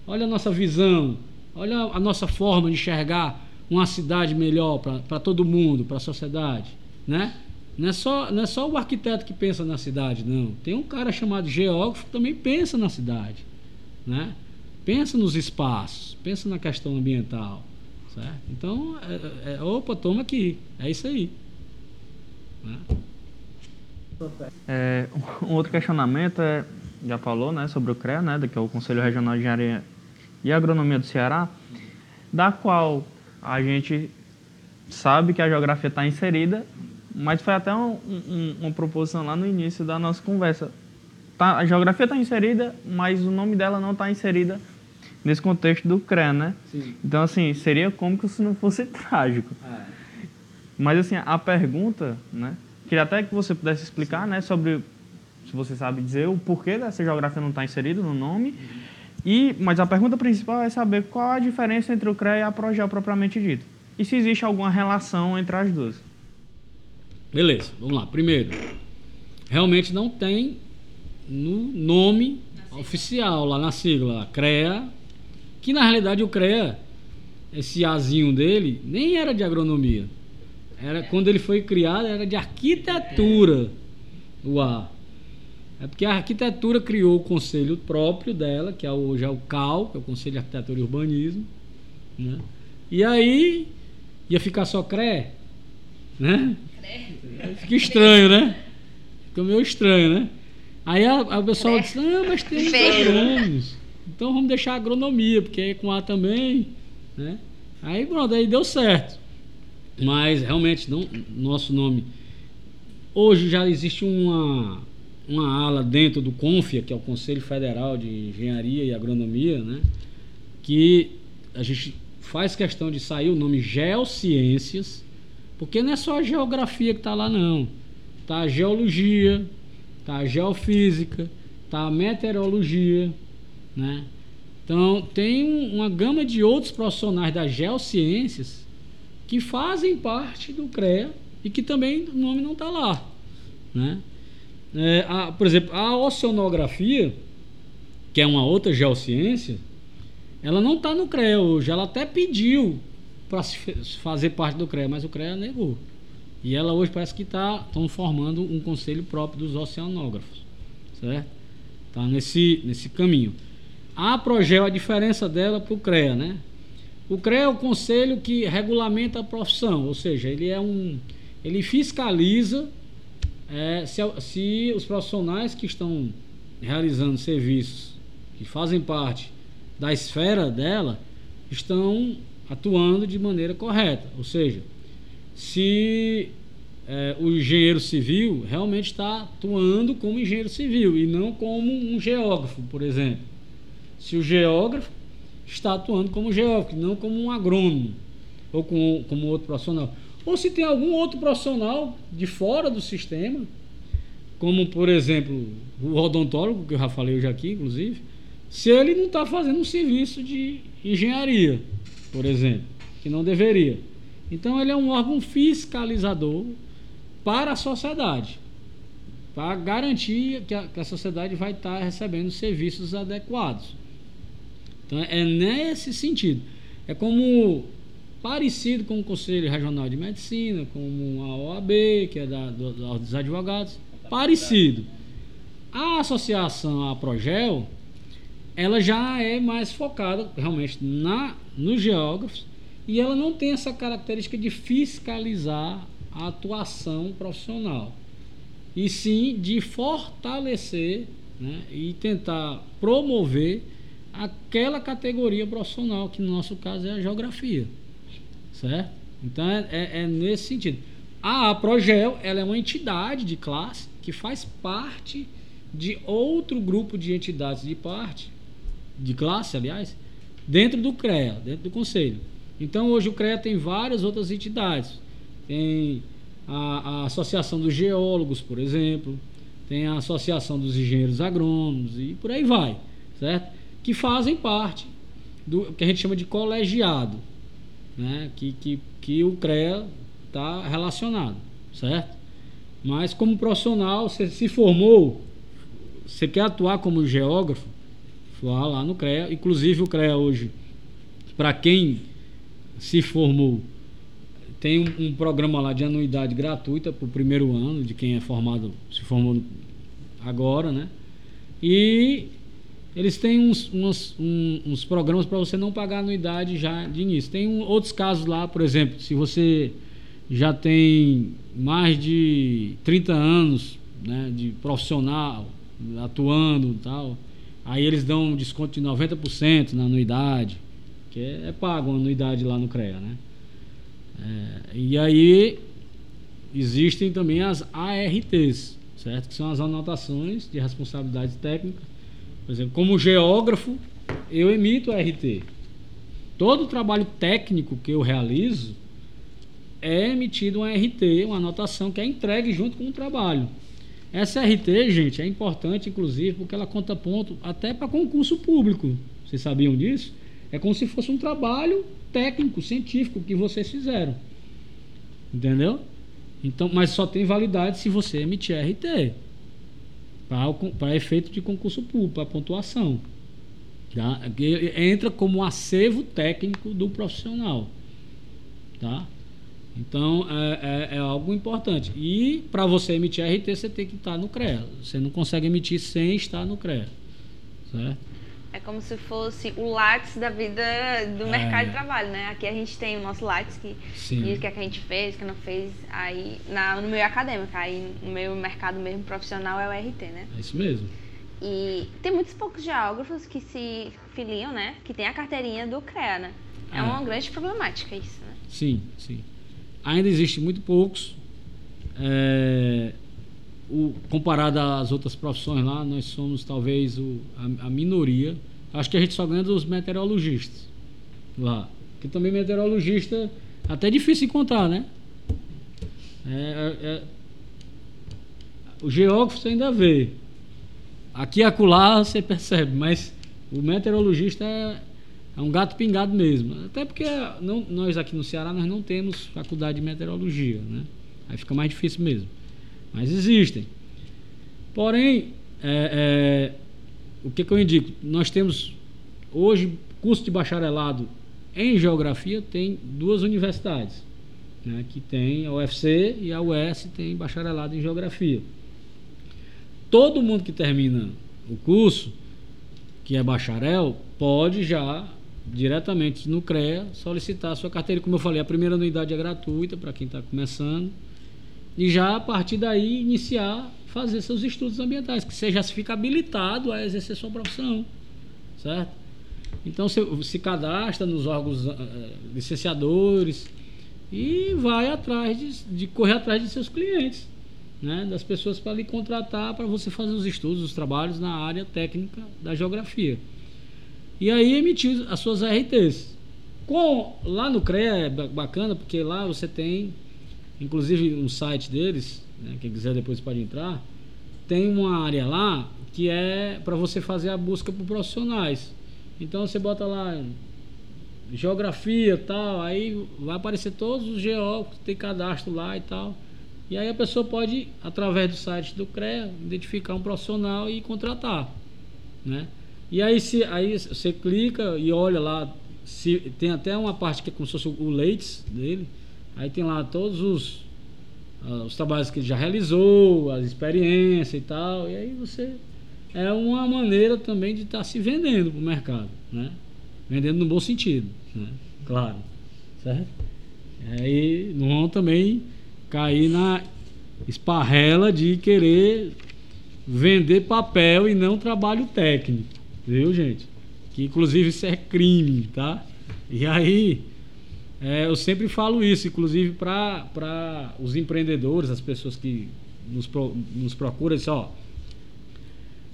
Olha a nossa visão, olha a nossa forma de enxergar uma cidade melhor para todo mundo, para a sociedade, né? Não é, só, não é só o arquiteto que pensa na cidade, não. Tem um cara chamado geógrafo que também pensa na cidade, né? Pensa nos espaços, pensa na questão ambiental, certo? Então, é, é- opa, toma aqui, é isso aí. né? É, um outro questionamento é, já falou, né, sobre o CREA, né, que é o Conselho Regional de Engenharia e Agronomia do Ceará, da qual a gente sabe que a geografia está inserida, mas foi até um- um- uma proposição lá no início da nossa conversa. Tá, a geografia está inserida, mas o nome dela não está inserida nesse contexto do CREA, né? Sim. Então, assim, seria cômico se não fosse [laughs] trágico. Mas assim, a pergunta, né? Queria até que você pudesse explicar, né, sobre se você sabe dizer o porquê dessa geografia não estar inserida no nome. E, mas a pergunta principal é saber qual a diferença entre o CREA e a Progel propriamente dito. E se existe alguma relação entre as duas. Beleza, vamos lá. Primeiro, realmente não tem no nome oficial, lá na sigla, CREA, que na realidade o CREA, esse Azinho dele, nem era de agronomia. Era, quando ele foi criado, era de arquitetura, o A. É porque a arquitetura criou o conselho próprio dela, que é hoje é o CAL, que é o Conselho de Arquitetura e Urbanismo. Né? E aí ia ficar só CRE, né? Fica estranho, né? Fica meio estranho, né? Aí a, a pessoa disse, não, mas tem uns Feio. agrônomos. Então vamos deixar a agronomia, porque é com A também, né? Aí pronto, aí deu certo. Mas realmente, não, nosso nome. Hoje já existe uma, uma ala dentro do CONFIA, que é o Conselho Federal de Engenharia e Agronomia, né? Que a gente faz questão de sair o nome Geociências, porque não é só a geografia que está lá, não. Tá a geologia, tá a geofísica, tá a meteorologia, né? Então, tem um- uma gama de outros profissionais das geociências que fazem parte do CREA e que também o nome não está lá, né? É, a- por exemplo, a oceanografia, que é uma outra geociência, ela não está no CREA hoje. Ela até pediu para fazer parte do CREA, mas o CREA negou. E ela hoje parece que está formando um conselho próprio dos oceanógrafos, certo? Está nesse, nesse caminho. A Progel, a diferença dela para o CREA, né? O CREA é o conselho que regulamenta a profissão, ou seja, ele é um. ele fiscaliza é, se, se os profissionais que estão realizando serviços que fazem parte da esfera dela estão atuando de maneira correta. Ou seja, se é, o engenheiro civil realmente está atuando como engenheiro civil e não como um geógrafo, por exemplo. Se o geógrafo está atuando como geógrafo, não como um agrônomo ou como, como outro profissional. Ou se tem algum outro profissional de fora do sistema, como por exemplo o odontólogo, que eu já falei hoje aqui, inclusive, se ele não está fazendo um serviço de engenharia, por exemplo, que não deveria. Então ele é um órgão fiscalizador para a sociedade, para garantir que a, que a sociedade vai estar tá recebendo serviços adequados. Então é nesse sentido. É como parecido com o Conselho Regional de Medicina, como a OAB, que é da, do, dos advogados, parecido. A associação a Progel, ela já é mais focada realmente na nos geógrafos e ela não tem essa característica de fiscalizar a atuação profissional, e sim de fortalecer né, e tentar promover aquela categoria profissional, que no nosso caso é a geografia. Certo? Então é, é, é nesse sentido. A Progel ela é uma entidade de classe que faz parte de outro grupo de entidades de parte, de classe, aliás, dentro do CREA, dentro do Conselho. Então hoje o CREA tem várias outras entidades. Tem a, a Associação dos Geólogos, por exemplo, tem a Associação dos Engenheiros Agrônomos e por aí vai, certo? Que fazem parte do que a gente chama de colegiado, né? que, que, que o CREA está relacionado, certo? Mas como profissional, você se formou, você quer atuar como geógrafo, vá lá no CREA. Inclusive o CREA hoje, para quem se formou, tem um, um, programa lá de anuidade gratuita para o primeiro ano, de quem é formado, se formou agora, né? E eles têm uns, uns, um, uns programas para você não pagar anuidade já de início. Tem um, outros casos lá, por exemplo, se você já tem mais de 30 anos né, de profissional atuando e tal. Aí eles dão um desconto de 90% na anuidade, que é, é pago uma anuidade lá no CREA, né? É, e aí existem também as ARTs, certo? Que são as anotações de responsabilidade técnica. Por exemplo, como geógrafo, eu emito ART. Todo o trabalho técnico que eu realizo, é emitido uma RT, uma anotação que é entregue junto com o trabalho. Essa RT, gente, é importante, inclusive, porque ela conta ponto até para concurso público. Vocês sabiam disso? É como se fosse um trabalho técnico, científico que vocês fizeram. Entendeu? Então, mas só tem validade se você emitir RT. Para efeito de concurso público, para pontuação. Tá? Entra como um acervo técnico do profissional. Tá? Então é, é, é, algo importante. E para você emitir RT, você tem que estar no CREA. Você não consegue emitir sem estar no CREA. Certo? É como se fosse o Lattes da vida do é. mercado de trabalho, né? Aqui a gente tem o nosso Lattes que Sim. diz o que, é que a gente fez, o que não fez. Aí na, no meio acadêmico, aí no meio mercado mesmo profissional é o RT, né? É isso mesmo. E tem muitos poucos geógrafos que se filiam, né? Que tem a carteirinha do CREA, né? É, é uma grande problemática isso, né? Sim, sim. Ainda existem muito poucos. É, o, comparado às outras profissões lá, nós somos talvez o, a, a, minoria. Acho que a gente só ganha dos meteorologistas lá. Porque também meteorologista até difícil encontrar, né? É, é, é o geógrafo você ainda vê. Aqui e acolá você percebe, mas o meteorologista é, é um gato pingado mesmo. Até porque não, nós aqui no Ceará nós não temos faculdade de meteorologia, né? Aí fica mais difícil mesmo. Mas existem. Porém, é, é, o que, que eu indico? Nós temos hoje curso de bacharelado em geografia tem duas universidades, né, que tem a UFC e a US tem bacharelado em geografia. Todo mundo que termina o curso, que é bacharel, pode já diretamente no CREA, solicitar a sua carteira. Como eu falei, a primeira anuidade é gratuita para quem está começando. E já a partir daí iniciar fazer seus estudos ambientais, que você já fica habilitado a exercer sua profissão, certo? Então você se cadastra nos órgãos uh, licenciadores e vai atrás de, de, correr atrás de seus clientes, né? das pessoas para lhe contratar para você fazer os estudos, os trabalhos na área técnica da geografia. E aí emitir as suas RTs. Com, lá no CREA é bacana, porque lá você tem, inclusive no site deles, né, quem quiser depois pode entrar, tem uma área lá que é para você fazer a busca por profissionais. Então você bota lá geografia tal, aí vai aparecer todos os geólogos, tem cadastro lá e tal. E aí a pessoa pode, através do site do CREA, identificar um profissional e contratar, né? E aí, se, aí você clica e olha lá, se, tem até uma parte que é como se fosse o Leites dele, aí tem lá todos os, uh, os trabalhos que ele já realizou, as experiências e tal, e aí você é uma maneira também de estar tá se vendendo para o mercado, né? Vendendo no bom sentido, né? Claro, certo? Aí não vão também cair na esparrela de querer vender papel e não trabalho técnico, viu, gente? Que inclusive isso é crime, tá? E aí é, eu sempre falo isso, inclusive para os empreendedores, as pessoas que nos, pro, nos procuram, ó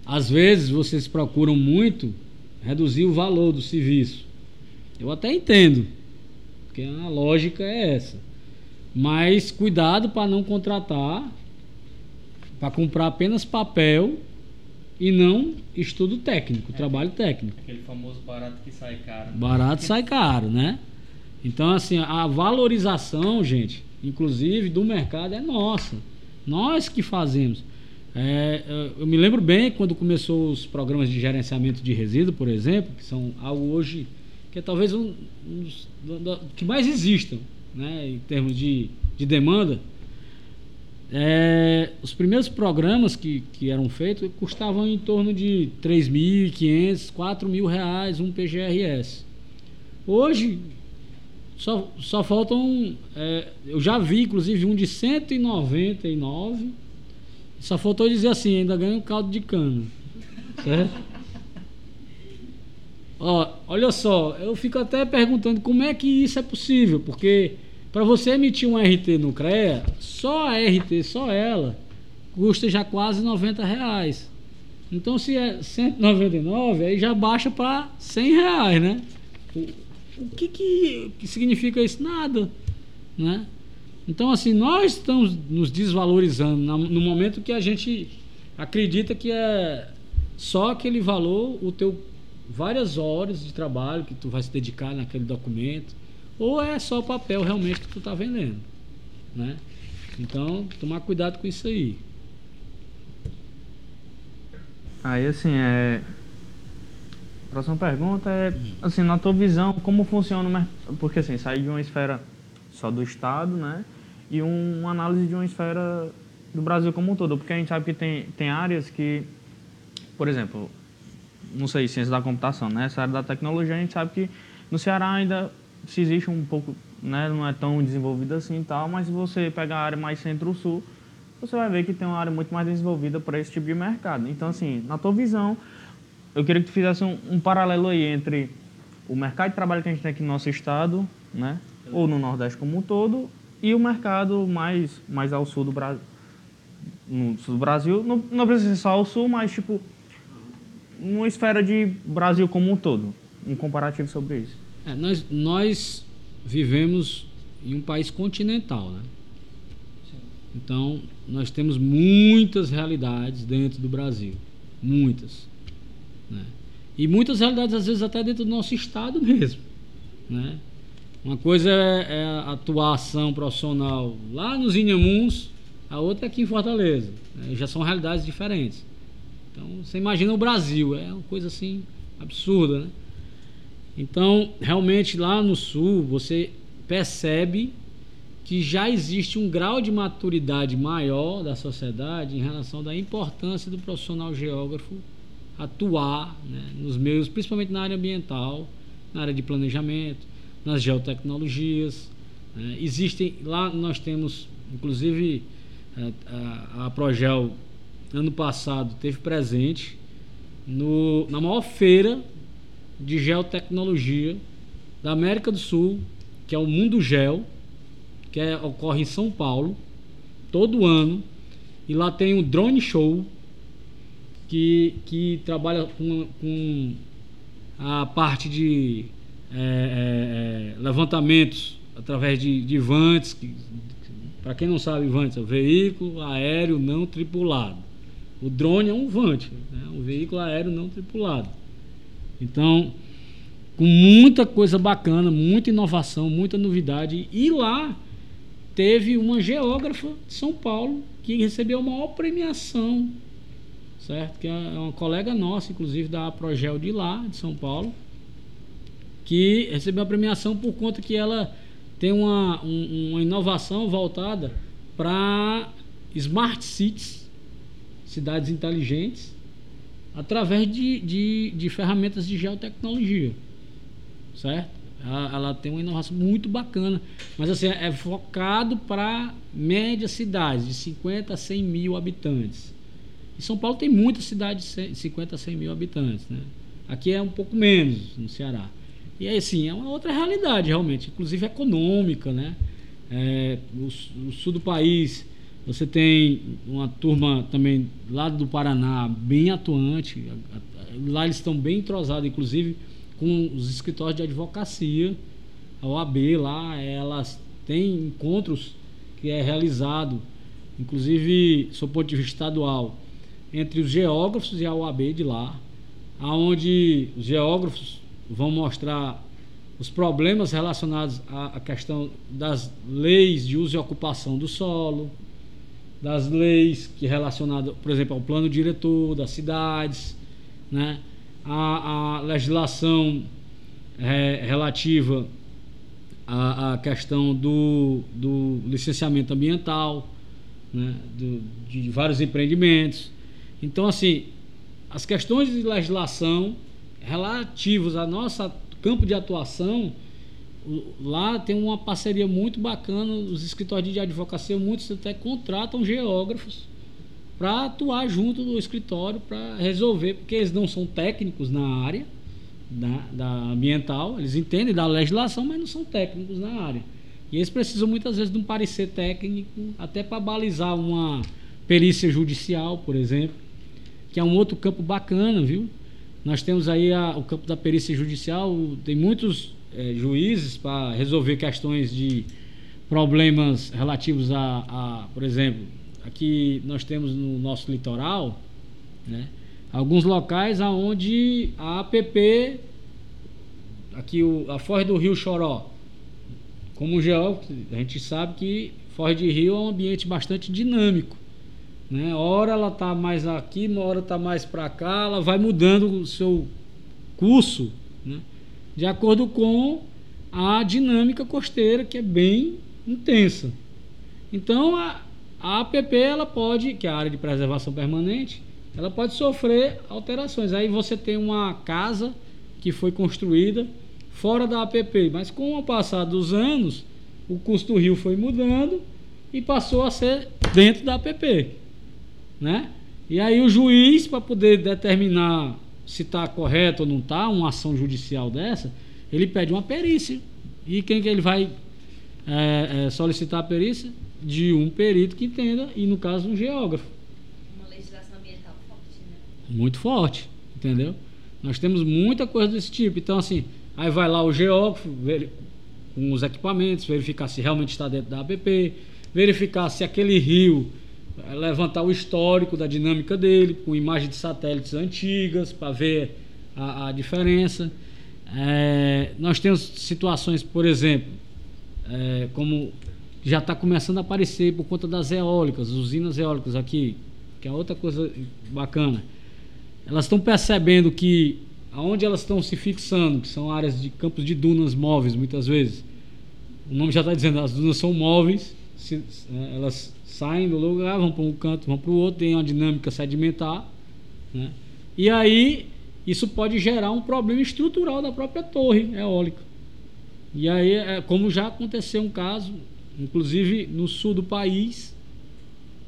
às vezes vocês procuram muito reduzir o valor do serviço. Eu até entendo, porque a lógica é essa. Mas cuidado para não contratar, para comprar apenas papel e não estudo técnico, é, trabalho técnico. Aquele famoso barato que sai caro. Barato sai caro, né? Então, assim, a valorização, gente, inclusive do mercado, é nossa. Nós que fazemos. É, eu me lembro bem quando começou os programas de gerenciamento de resíduo, por exemplo, que são algo hoje que é talvez um, um dos que mais existam, né, em termos de, de demanda. É, os primeiros programas que, que eram feitos custavam em torno de 3.500, 4.000 reais um PGRS. Hoje só, só faltam. É, eu já vi inclusive um de 199 só faltou dizer assim, ainda ganha um caldo de cana. Certo? [laughs] Ó, olha só, eu fico até perguntando como é que isso é possível, porque para você emitir um RT no CREA, só a RT, só ela, custa já quase 90 reais. Então se é 199, aí já baixa para 100 reais, né? O, que, que, que significa isso? Nada, né? Então, assim, nós estamos nos desvalorizando no momento que a gente acredita que é só aquele valor, o teu várias horas de trabalho que tu vai se dedicar naquele documento, ou é só o papel realmente que tu está vendendo, né? Então, tomar cuidado com isso aí. Aí, assim, é... Próxima pergunta é, assim, na tua visão, como funciona, porque assim, sair de uma esfera só do Estado, né? E um, uma análise de uma esfera do Brasil como um todo, porque a gente sabe que tem, tem áreas que, por exemplo, não sei, ciência da computação, né? Essa área da tecnologia, a gente sabe que no Ceará ainda se existe um pouco, né? Não é tão desenvolvida assim e tal, mas se você pegar a área mais centro-sul, você vai ver que tem uma área muito mais desenvolvida para esse tipo de mercado. Então, assim, na tua visão, eu queria que tu fizesse um, um paralelo aí entre o mercado de trabalho que a gente tem aqui no nosso estado, né? ou no Nordeste como um todo, e o mercado mais, mais ao sul do Brasil. No sul do Brasil, não, não precisa ser só ao sul, mas tipo, uma esfera de Brasil como um todo. Um comparativo sobre isso. É, nós, nós vivemos em um país continental, né? Então, nós temos muitas realidades dentro do Brasil. Muitas. Né? E muitas realidades, às vezes, até dentro do nosso estado mesmo. Né? Uma coisa é, é a atuação profissional lá nos Inhamuns, a outra é aqui em Fortaleza. Né? Já são realidades diferentes. Então, você imagina o Brasil, é uma coisa assim absurda, né? Então, realmente lá no sul, você percebe que já existe um grau de maturidade maior da sociedade em relação da importância do profissional geógrafo atuar né, nos meios, principalmente na área ambiental, na área de planejamento, nas geotecnologias. Né? Existem, lá nós temos, inclusive, a, a, a Progel, ano passado, teve presente no, na maior feira de geotecnologia da América do Sul, que é o Mundo Gel, que é, ocorre em São Paulo, todo ano. E lá tem um drone show que, que trabalha com, com a parte de é, é, é levantamentos através de, de vantes. Para quem não sabe, vantes é o veículo aéreo não tripulado. O drone é um vante, né? um veículo aéreo não tripulado. Então, com muita coisa bacana, muita inovação, muita novidade. E lá teve uma geógrafa de São Paulo que recebeu a maior premiação, certo? Que é uma colega nossa, inclusive da Progel de lá, de São Paulo, que recebeu a premiação por conta que ela tem uma, um, uma inovação voltada para smart cities, cidades inteligentes, através de, de, de ferramentas de geotecnologia, certo? Ela, ela, tem uma inovação muito bacana. Mas assim, é focado para médias cidades, de 50 a 100 mil habitantes. São Paulo tem muitas cidades de 50 a 100 mil habitantes. Né? Aqui é um pouco menos, no Ceará. E aí sim, é uma outra realidade realmente, inclusive econômica. Né? É, o, o sul do país, você tem uma turma também lá do Paraná bem atuante. Lá eles estão bem entrosados, inclusive com os escritórios de advocacia, a OAB lá, elas têm encontros que é realizado, inclusive, sob ponto de vista estadual, entre os geógrafos e a OAB de lá, aonde os geógrafos vão mostrar os problemas relacionados à questão das leis de uso e ocupação do solo, das leis que relacionadas, por exemplo, ao plano diretor das cidades, né? a, a legislação é, relativa à, à, questão do, do licenciamento ambiental, né, do, de vários empreendimentos. Então, assim, as questões de legislação relativas ao nosso campo de atuação, lá tem uma parceria muito bacana, os escritórios de advocacia, muitos até contratam geógrafos para atuar junto do escritório para resolver, porque eles não são técnicos na área da, da, ambiental, eles entendem da legislação, mas não são técnicos na área. E eles precisam muitas vezes de um parecer técnico, até para balizar uma perícia judicial, por exemplo, que é um outro campo bacana, viu? Nós temos aí a, o campo da perícia judicial, tem muitos é, juízes para resolver questões de problemas relativos a, a, por exemplo, aqui nós temos no nosso litoral, né, alguns locais aonde a APP, aqui o, a Foz do Rio Choró, como geógrafo, a gente sabe que Foz de Rio é um ambiente bastante dinâmico. Né? Hora ela está mais aqui, uma hora está mais para cá, ela vai mudando o seu curso né? de acordo com a dinâmica costeira, que é bem intensa. Então, a, a APP ela pode, que é a área de preservação permanente, ela pode sofrer alterações. Aí você tem uma casa que foi construída fora da APP, mas com o passar dos anos, o custo do rio foi mudando e passou a ser dentro da APP, né? E aí o juiz para poder determinar se está correto ou não está uma ação judicial dessa, ele pede uma perícia. E quem que ele vai é, é, solicitar a perícia? de um perito que entenda, e no caso um geógrafo. Uma legislação ambiental forte, né? Muito forte, entendeu? Nós temos muita coisa desse tipo. Então, assim, aí vai lá o geógrafo ver, com os equipamentos, verificar se realmente está dentro da APP, verificar se aquele rio levantar o histórico da dinâmica dele, com imagens de satélites antigas, para ver a, a diferença. É, nós temos situações, por exemplo, é, como já está começando a aparecer por conta das eólicas, usinas eólicas aqui, que é outra coisa bacana. Elas estão percebendo que aonde elas estão se fixando, que são áreas de campos de dunas móveis, muitas vezes. O nome já está dizendo, as dunas são móveis, se, é, elas saem do lugar, vão para um canto, vão para o outro, tem uma dinâmica sedimentar. Né? E aí isso pode gerar um problema estrutural da própria torre eólica. E aí, é, como já aconteceu um caso, inclusive no sul do país,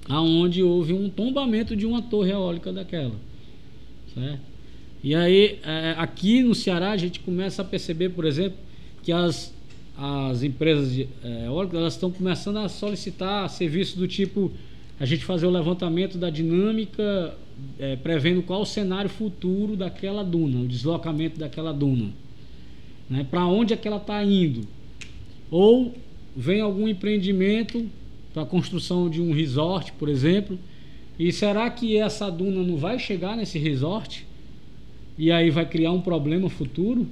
aonde houve um tombamento de uma torre eólica daquela. Certo? E aí, é, aqui no Ceará, a gente começa a perceber, por exemplo, que as, as empresas de, é, elas estão começando a solicitar serviços do tipo a gente fazer o levantamento da dinâmica, é, prevendo qual o cenário futuro daquela duna, o deslocamento daquela duna. Né? Para onde é que ela está indo? Ou vem algum empreendimento para a construção de um resort, por exemplo, e será que essa duna não vai chegar nesse resort? E aí vai criar um problema futuro?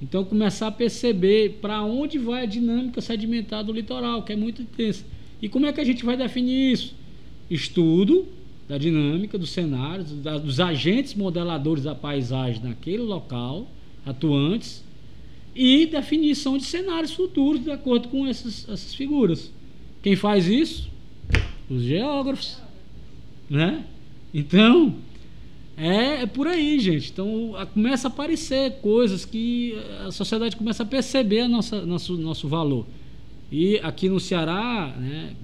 Então começar a perceber para onde vai a dinâmica sedimentar do litoral, que é muito intensa. E como é que a gente vai definir isso? Estudo da dinâmica, dos cenários, dos agentes modeladores da paisagem naquele local, atuantes, e definição de cenários futuros de acordo com essas, essas figuras. Quem faz isso? Os geógrafos. Né? Então, é, é, por aí, gente. Então, a, começa a aparecer coisas que a sociedade começa a perceber nossa, nosso, nosso valor. E aqui no Ceará, né,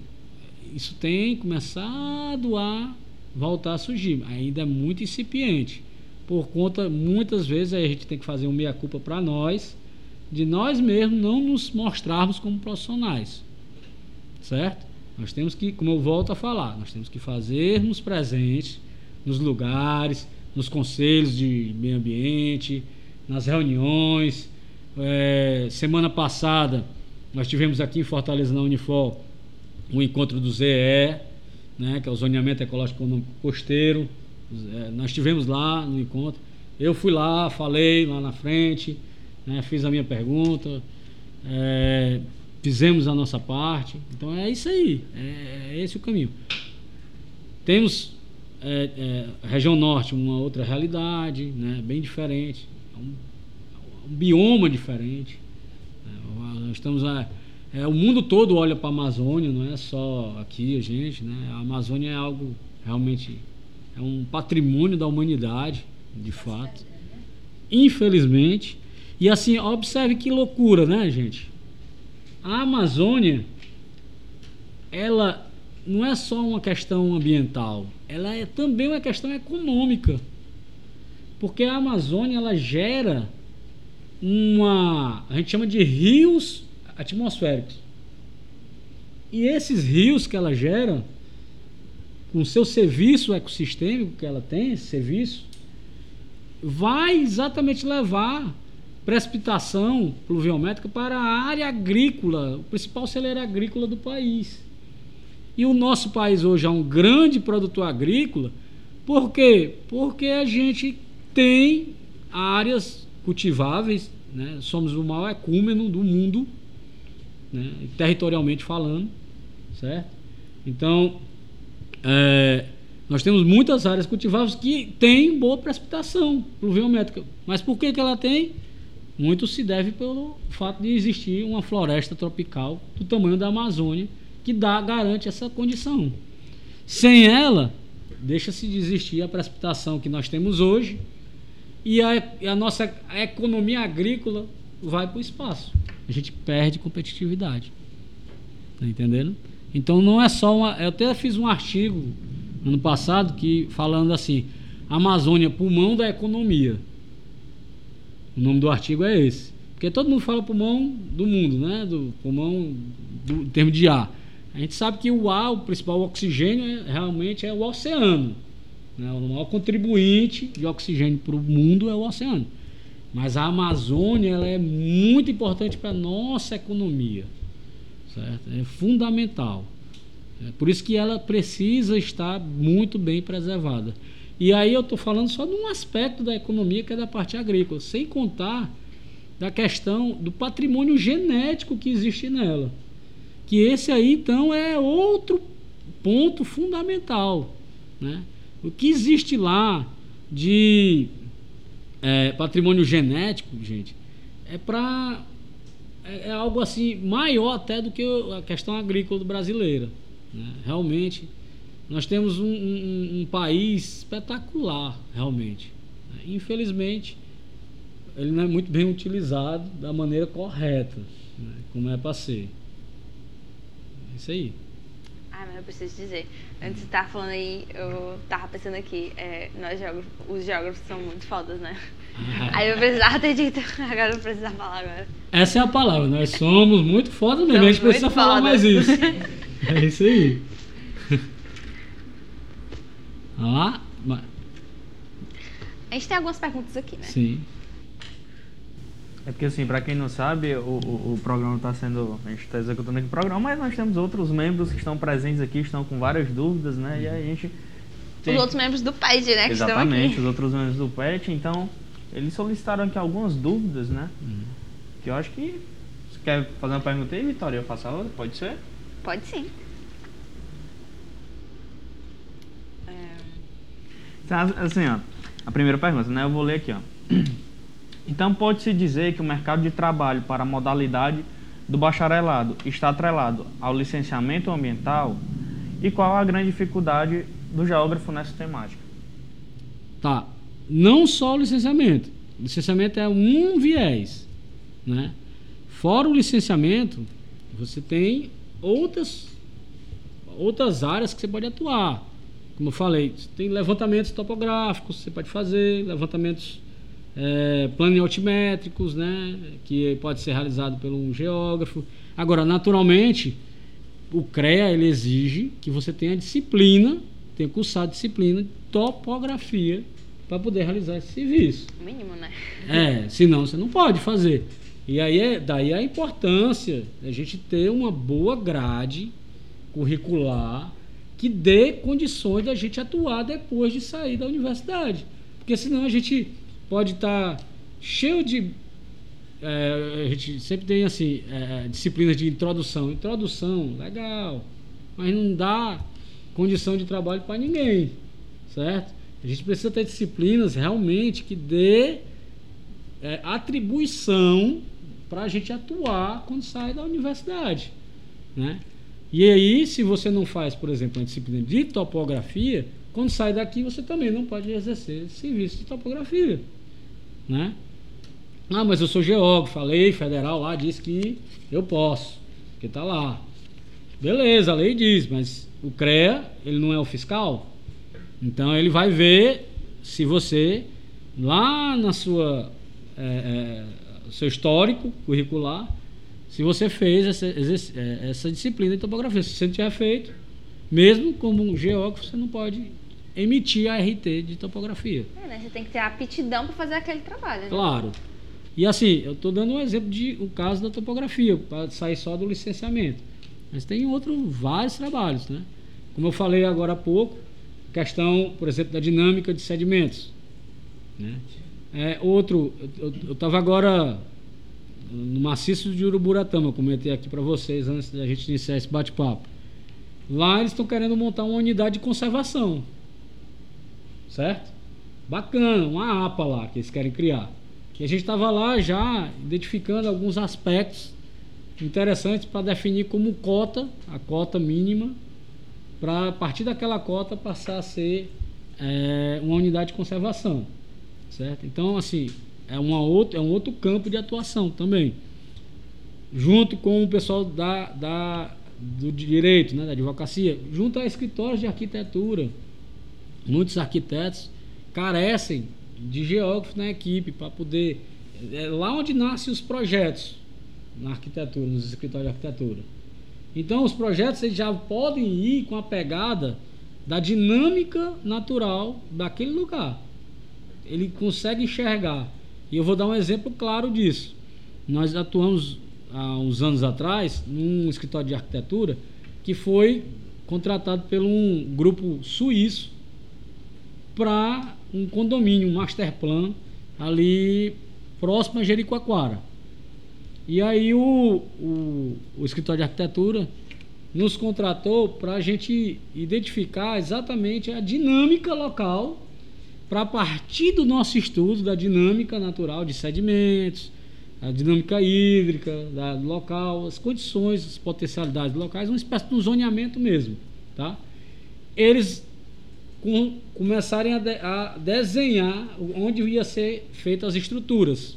isso tem começado a voltar a surgir. Ainda é muito incipiente. Por conta, muitas vezes, a gente tem que fazer um meia-culpa para nós de nós mesmos não nos mostrarmos como profissionais. Certo? Nós temos que, como eu volto a falar, nós temos que fazermos presentes nos lugares, nos conselhos de meio ambiente, nas reuniões. É, semana passada, nós tivemos aqui em Fortaleza, na Unifor, um encontro do ZE, né, que é o Zoneamento Ecológico Costeiro. É, nós estivemos lá no encontro. Eu fui lá, falei lá na frente né? fiz a minha pergunta, é, fizemos a nossa parte. Então é isso aí, é, é esse o caminho. Temos é, é, região norte uma outra realidade, né? bem diferente, é um, um bioma diferente. Né? Nós estamos a, é, o mundo todo olha para a Amazônia, não é só aqui a gente, né? A Amazônia é algo realmente é um patrimônio da humanidade, de fato. Infelizmente, e assim, observe que loucura, né, gente? A Amazônia, ela não é só uma questão ambiental, ela é também uma questão econômica. Porque a Amazônia, ela gera uma, a gente chama de rios atmosféricos. E esses rios que ela gera, com seu serviço ecossistêmico que ela tem, esse serviço, vai exatamente levar precipitação pluviométrica para a área agrícola, o principal celeiro agrícola do país. E o nosso país hoje é um grande produtor agrícola, por quê? Porque a gente tem áreas cultiváveis, né? somos o maior ecúmeno do mundo, né? territorialmente falando, certo? Então, é, nós temos muitas áreas cultiváveis que têm boa precipitação pluviométrica. Mas por que, que ela tem? Muito se deve pelo fato de existir uma floresta tropical do tamanho da Amazônia que dá, garante essa condição. Sem ela, deixa-se de existir a precipitação que nós temos hoje e a, a nossa economia agrícola vai para o espaço. A gente perde competitividade. Tá entendendo? Então não é só uma. Eu até fiz um artigo ano passado que falando assim: Amazônia, pulmão da economia. O nome do artigo é esse. Porque todo mundo fala pulmão do mundo, né? Do pulmão do em termos de ar. A gente sabe que o ar, o principal oxigênio, é, realmente é o oceano. Né? O maior contribuinte de oxigênio para o mundo é o oceano. Mas a Amazônia ela é muito importante para a nossa economia. Certo? É fundamental. É por isso que ela precisa estar muito bem preservada. E aí eu estou falando só de um aspecto da economia que é da parte agrícola, sem contar da questão do patrimônio genético que existe nela. Que esse aí, então, é outro ponto fundamental. Né? O que existe lá de é, patrimônio genético, gente, é para é, é, algo assim maior até do que a questão agrícola brasileira. Né? Realmente nós temos um, um, um país espetacular, realmente. Infelizmente, ele não é muito bem utilizado da maneira correta, né? como é para ser. Isso aí. Ah, mas eu preciso dizer, antes de estar falando aí, eu tava pensando aqui, é, nós geógrafos, os geógrafos são muito fodas, né? Ah. [laughs] Aí eu precisava ter dito, [laughs] agora eu preciso falar agora. Essa é a palavra, nós somos muito foda mesmo, a gente precisa muito falar fodas. mais isso. É isso aí. [laughs] Ah, mas- A gente tem algumas perguntas aqui, né? sim. É porque assim, pra quem não sabe, o, o, o programa está sendo. A gente está executando aqui o programa, mas nós temos outros membros que estão presentes aqui, estão com várias dúvidas, né? E aí a gente. Os outros membros do PED, né, que estão Exatamente, aqui. os outros membros do PET, então eles solicitaram aqui algumas dúvidas, né? Uhum. Que eu acho que. Você quer fazer uma pergunta aí, Vitória? Eu faço a outra? Pode ser? Pode sim. É, Então, Assim, ó, a primeira pergunta, né? Eu vou ler aqui, ó. Então, pode-se dizer que o mercado de trabalho para a modalidade do bacharelado está atrelado ao licenciamento ambiental? E qual a grande dificuldade do geógrafo nessa temática? Tá. Não só o licenciamento. O licenciamento é um viés, né? Fora o licenciamento, você tem outras outras áreas que você pode atuar. Como eu falei, tem levantamentos topográficos, você pode fazer levantamentos é, planioaltimétricos, né? Que pode ser realizado por um geógrafo. Agora, naturalmente, o CREA ele exige que você tenha disciplina, tenha cursado disciplina de topografia para poder realizar esse serviço. o mínimo, né? É, senão você não pode fazer. E aí é daí a importância da gente ter uma boa grade curricular que dê condições da gente atuar depois de sair da universidade. Porque senão a gente pode estar cheio de. é, a gente sempre tem assim, é, disciplinas de introdução. Introdução, legal, mas não dá condição de trabalho para ninguém, certo? A gente precisa ter disciplinas realmente que dê é, atribuição para a gente atuar quando sai da universidade, né? E aí, se você não faz, por exemplo, uma disciplina de topografia, quando sai daqui você também não pode exercer serviço de topografia, né? Ah, mas eu sou geógrafo, a lei federal lá diz que eu posso, porque tá lá. Beleza, a lei diz, mas o CREA, ele não é o fiscal, então ele vai ver se você lá na sua é, é, seu histórico curricular, se você fez essa, é, essa disciplina de topografia. Se você não tiver feito, mesmo como um geógrafo, você não pode emitir a RT de topografia. É, né? Você tem que ter aptidão para fazer aquele trabalho, né? Claro. E assim, eu estou dando um exemplo de um caso da topografia, para sair só do licenciamento. Mas tem outros vários trabalhos, né? Como eu falei agora há pouco, questão, por exemplo, da dinâmica de sedimentos. Né? É, outro, eu estava agora no maciço de Uruburatama, eu comentei aqui para vocês antes da gente iniciar esse bate-papo. Lá eles estão querendo montar uma unidade de conservação. Certo? Bacana, uma APA lá que eles querem criar. E a gente estava lá já identificando alguns aspectos interessantes para definir como cota, a cota mínima, para a partir daquela cota passar a ser é, uma unidade de conservação. Certo? Então, assim, é, uma outra, é um outro campo de atuação também. Junto com o pessoal da, da, do direito, né, da advocacia, junto a escritórios de arquitetura. Muitos arquitetos carecem de geógrafos na equipe para poder. É lá onde nascem os projetos na arquitetura, nos escritórios de arquitetura. Então, os projetos eles já podem ir com a pegada da dinâmica natural daquele lugar. Ele consegue enxergar. E eu vou dar um exemplo claro disso. Nós atuamos há uns anos atrás num escritório de arquitetura que foi contratado por um grupo suíço para um condomínio, um master plan ali próximo a Jericoacoara. E aí o, o, o escritório de arquitetura nos contratou para a gente identificar exatamente a dinâmica local para partir do nosso estudo da dinâmica natural de sedimentos, a dinâmica hídrica da, do local, as condições, as potencialidades locais, uma espécie de um zoneamento mesmo, tá? Eles com, começarem a, de, a, desenhar onde ia ser feitas as estruturas.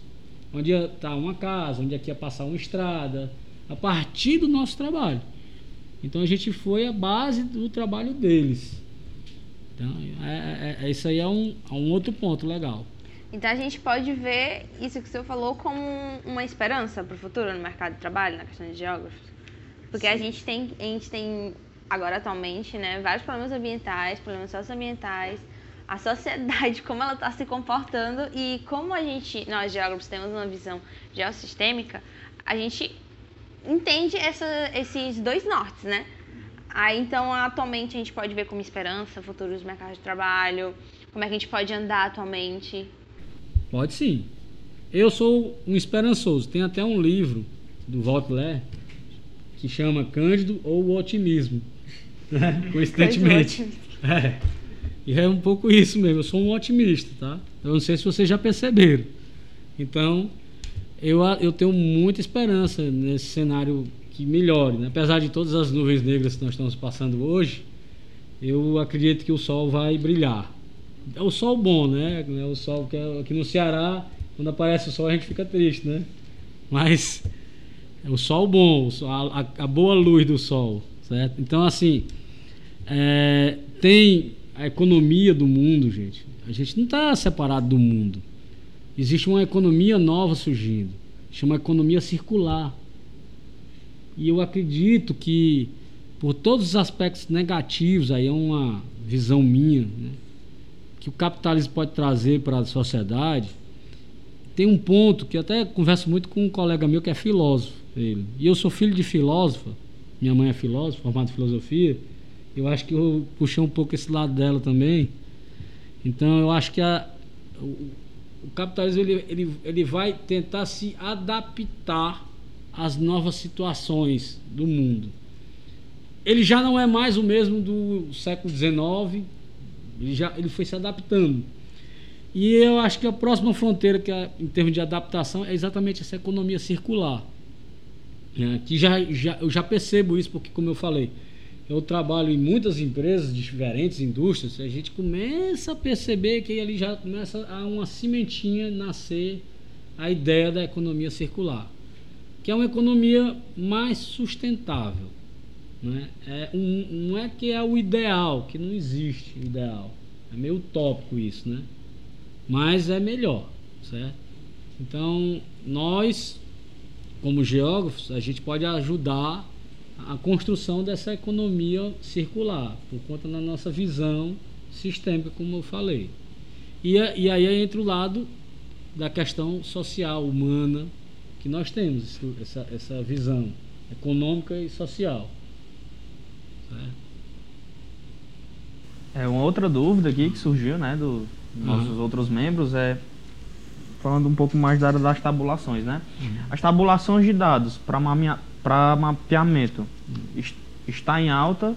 Onde ia estar tá uma casa, onde aqui ia passar uma estrada, a partir do nosso trabalho. Então a gente foi a base do trabalho deles. Então, é, é, é isso aí é um, é um outro ponto legal. Então a gente pode ver isso que o senhor falou como uma esperança para o futuro no mercado de trabalho, na questão de geógrafos. Porque Sim. a gente tem, a gente tem agora atualmente, né, vários problemas ambientais, problemas socioambientais, a sociedade, [laughs] como ela está se comportando e como a gente, nós geógrafos, temos uma visão geossistêmica, a gente entende essa, esses dois nortes, né? Aí, então, atualmente, a gente pode ver como esperança futuros mercados de trabalho, como é que a gente pode andar atualmente. Pode sim. Eu sou um esperançoso. Tem até um livro do Voltaire que chama Cândido ou o Otimismo. Né? [laughs] Coincidentemente. É. E é um pouco isso mesmo. Eu sou um otimista, tá? Eu não sei se vocês já perceberam. Então, eu, eu tenho muita esperança nesse cenário que melhore. Né? Apesar de todas as nuvens negras que nós estamos passando hoje, eu acredito que o sol vai brilhar. É o sol bom, né? É o sol que é, aqui no Ceará, quando aparece o sol a gente fica triste, né? Mas é o sol bom, a, a, boa luz do sol, certo? Então, assim, é, tem a economia do mundo, gente. A gente não está separado do mundo. Existe uma economia nova surgindo, chama economia circular. E eu acredito que, por todos os aspectos negativos, aí é uma visão minha, né, que o capitalismo pode trazer para a sociedade, tem um ponto que até converso muito com um colega meu que é filósofo. Ele. E eu sou filho de filósofa, minha mãe é filósofa, formada em filosofia. Eu acho que eu puxei um pouco esse lado dela também. Então eu acho que a, o, o capitalismo ele, ele, ele vai tentar se adaptar às novas situações do mundo. Ele já não é mais o mesmo do século XIX, ele, já, ele foi se adaptando. E eu acho que a próxima fronteira, que é, em termos de adaptação, é exatamente essa economia circular. Né? Que já, já, eu já percebo isso, porque, como eu falei, eu trabalho em muitas empresas diferentes indústrias, a gente começa a perceber que ali já começa a uma cimentinha nascer a ideia da economia circular, que é uma economia mais sustentável. Né? É um, não é que é o ideal, que não existe ideal. É meio utópico isso, né? Mas é melhor, certo? Então, nós, como geógrafos, a gente pode ajudar a construção dessa economia circular, por conta da nossa visão sistêmica, como eu falei. E, e aí entra o lado da questão social, humana, que nós temos, essa, essa visão econômica e social. É, uma outra dúvida aqui que surgiu, né, dos nossos uhum. outros membros é falando um pouco mais da área das tabulações, né? Uhum. As tabulações de dados para mapeamento está em alta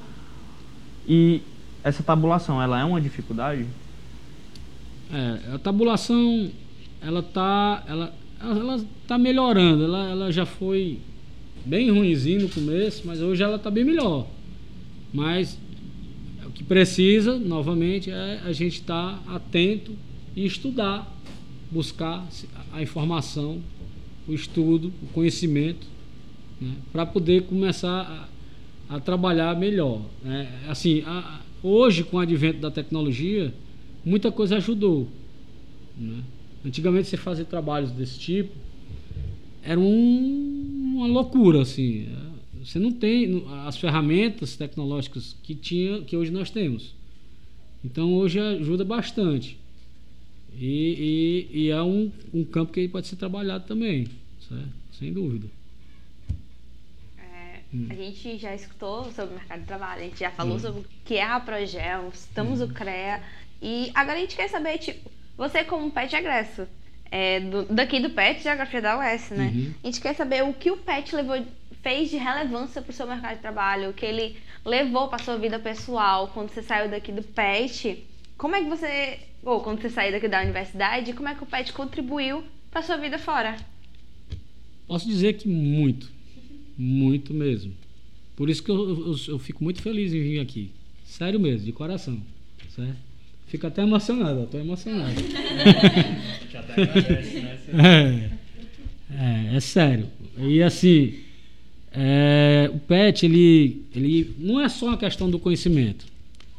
e essa tabulação ela é uma dificuldade? É, a tabulação ela tá ela ela tá melhorando, ela, ela já foi bem ruimzinho no começo, mas hoje ela está bem melhor. Mas o que precisa, novamente, é a gente estar tá atento e estudar, buscar a informação, o estudo, o conhecimento né, para poder começar a, a trabalhar melhor. Né? Assim, a, hoje, com o advento da tecnologia, muita coisa ajudou. Né? Antigamente, você fazer trabalhos desse tipo era um, uma loucura, assim. Você não tem as ferramentas tecnológicas que tinha, que hoje nós temos. Então hoje ajuda bastante. E, e, e é um, um campo que pode ser trabalhado também, certo? sem dúvida. Hum. A gente já escutou sobre o mercado de trabalho, a gente já falou hum. sobre o que é a Progel, estamos hum. o CREA. E agora a gente quer saber, tipo, você como PET egresso, é, do, daqui do PET, Geografia da UES, né? Uhum. A gente quer saber o que o PET levou, fez de relevância para o seu mercado de trabalho, o que ele levou para sua vida pessoal quando você saiu daqui do PET. Como é que você, ou quando você saiu daqui da universidade, como é que o PET contribuiu para sua vida fora? Posso dizer que muito. Muito mesmo. Por isso que eu, eu, eu, fico muito feliz em vir aqui. Sério mesmo, de coração. certo? Fico até emocionado, estou emocionado. A gente até agradece, né? É, é, é sério. E assim, é, o PET, ele, ele não é só uma questão do conhecimento.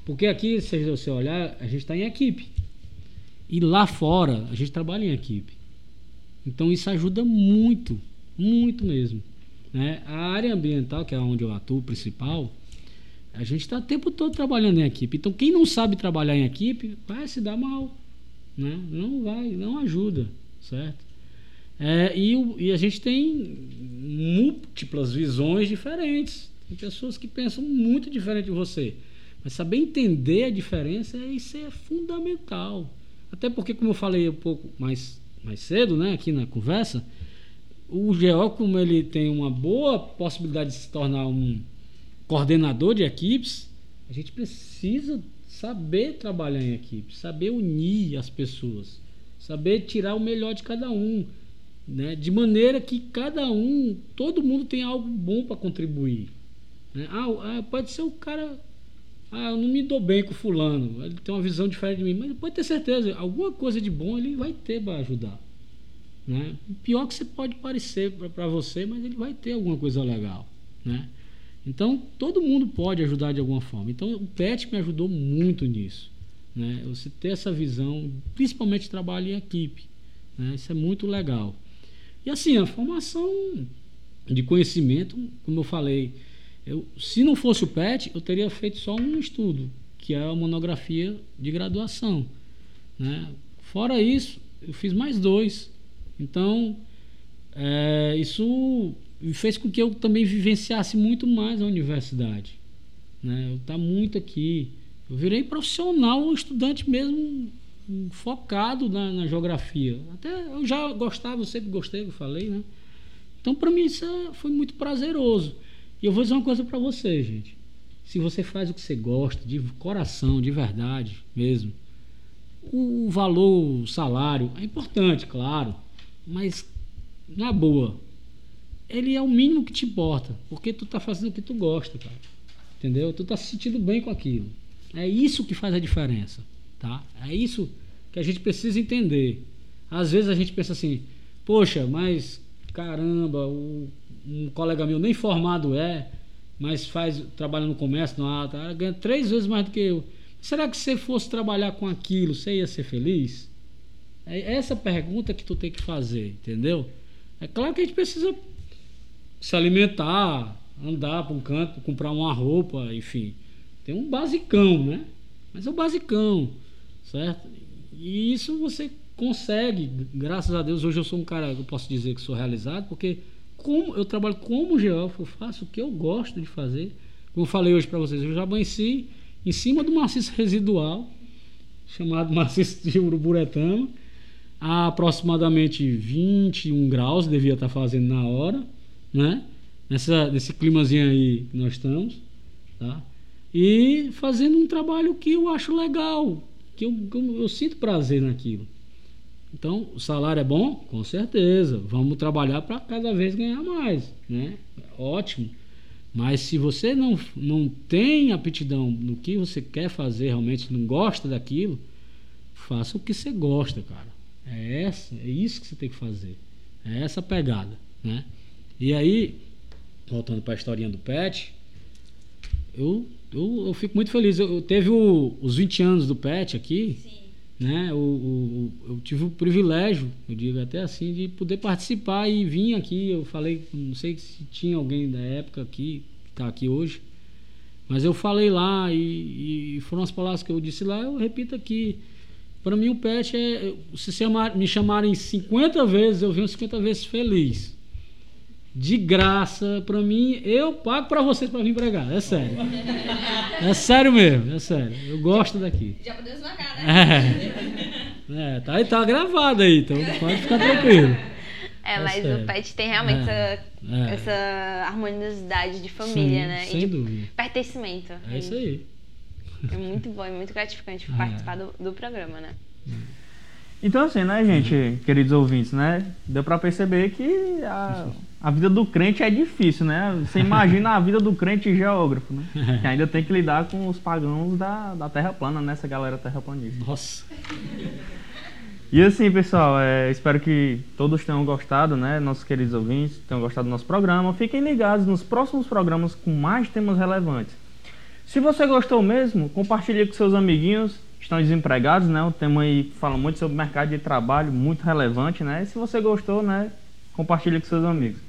Porque aqui, se você olhar, a gente está em equipe. E lá fora, a gente trabalha em equipe. Então isso ajuda muito, muito mesmo. Né? A área ambiental, que é onde eu atuo principal, a gente está o tempo todo trabalhando em equipe. Então quem não sabe trabalhar em equipe vai se dar mal. Né? Não vai, não ajuda, certo? É, e, e, a gente tem múltiplas visões diferentes. Tem pessoas que pensam muito diferente de você. Mas saber entender a diferença, isso é fundamental. Até porque, como eu falei um pouco mais, mais cedo, né, aqui na conversa, o GO, como ele tem uma boa possibilidade de se tornar um coordenador de equipes, a gente precisa saber trabalhar em equipe, saber unir as pessoas, saber tirar o melhor de cada um né? de maneira que cada um, todo mundo tem algo bom para contribuir. Né? Ah, ah, pode ser o cara, ah, eu não me dou bem com fulano, ele tem uma visão diferente de mim, mas pode ter certeza, alguma coisa de bom ele vai ter para ajudar. Né? Pior que você pode parecer para você, mas ele vai ter alguma coisa legal. Né? Então, todo mundo pode ajudar de alguma forma. Então, o PET me ajudou muito nisso. Né? Você ter essa visão, principalmente trabalho em equipe. Né? Isso é muito legal. E assim, a formação de conhecimento, como eu falei, eu, se não fosse o PET, eu teria feito só um estudo, que é a monografia de graduação. Né? Fora isso, eu fiz mais dois. Então, é, isso fez com que eu também vivenciasse muito mais a universidade. Né? Eu estar tá muito aqui. Eu virei profissional, um estudante mesmo focado na, na, geografia. Até eu já gostava, eu sempre gostei, eu falei, né? Então, para mim, isso é, foi muito prazeroso. E eu vou dizer uma coisa para você, gente. Se você faz o que você gosta, de coração, de verdade mesmo, o valor, o salário, é importante, claro, mas na boa, ele é o mínimo que te importa, porque tu tá fazendo o que tu gosta, cara. Entendeu? Tu tá se sentindo bem com aquilo. É isso que faz a diferença. Tá? É isso que a gente precisa entender. Às vezes a gente pensa assim, poxa, mas caramba, o, um colega meu nem formado é, mas faz trabalha no comércio, no tá, ganha três vezes mais do que eu. Será que se fosse trabalhar com aquilo, você ia ser feliz? É essa pergunta que tu tem que fazer, entendeu? É claro que a gente precisa se alimentar, andar para um canto, comprar uma roupa, enfim. Tem um basicão, né? Mas é o basicão certo? E isso você consegue, graças a Deus, hoje eu sou um cara, eu posso dizer que sou realizado, porque como eu trabalho como geógrafo, eu faço o que eu gosto de fazer. Como eu falei hoje para vocês, eu já amanheci em cima do maciço residual, chamado [laughs] maciço de Uruburetama, a aproximadamente 21 graus, devia estar fazendo na hora, né? Nessa, nesse climazinho aí que nós estamos, tá? E fazendo um trabalho que eu acho legal, que eu, eu, eu sinto prazer naquilo. Então, o salário é bom? Com certeza. Vamos trabalhar para cada vez ganhar mais, né? Ótimo. Mas se você não, não tem aptidão no que você quer fazer, realmente não gosta daquilo, faça o que você gosta, cara. É essa, é isso que você tem que fazer. É essa pegada, né? E aí, voltando para a historinha do Pet, eu eu, eu fico muito feliz. Eu, eu teve o, os 20 anos do PET aqui. Sim. Né? O, o, eu tive o privilégio, eu digo até assim, de poder participar e vir aqui. Eu falei, não sei se tinha alguém da época aqui, que está aqui hoje, mas eu falei lá e, e, foram as palavras que eu disse lá, eu repito aqui. Para mim, o PET é. Se chamar, me chamarem 50 vezes, eu venho 50 vezes feliz de graça para mim, eu pago para vocês para vir pregar. É sério. É sério mesmo, é sério. Eu gosto daqui. Já podemos marcar, né? É, é tá, tá gravado aí, então pode ficar tranquilo. É, é mas sério. o pet tem realmente é, essa, é. essa harmoniosidade de família, Sim, né? Sem e de dúvida. pertencimento. É isso aí. É muito bom, é muito gratificante [laughs] participar do, do programa, né? Então, assim, né, gente, queridos ouvintes, né? Deu pra perceber que a, a vida do crente é difícil, né? Você imagina a vida do crente geógrafo, né? Que ainda tem que lidar com os pagãos da, da Terra plana, né? Essa galera terraplanista. Nossa. E assim, pessoal, é, espero que todos tenham gostado, né? Nossos queridos ouvintes tenham gostado do nosso programa. Fiquem ligados nos próximos programas com mais temas relevantes. Se você gostou mesmo, compartilhe com seus amiguinhos estão desempregados, né? O tema aí fala muito sobre mercado de trabalho, muito relevante, né? E se você gostou, né? Compartilhe com seus amigos.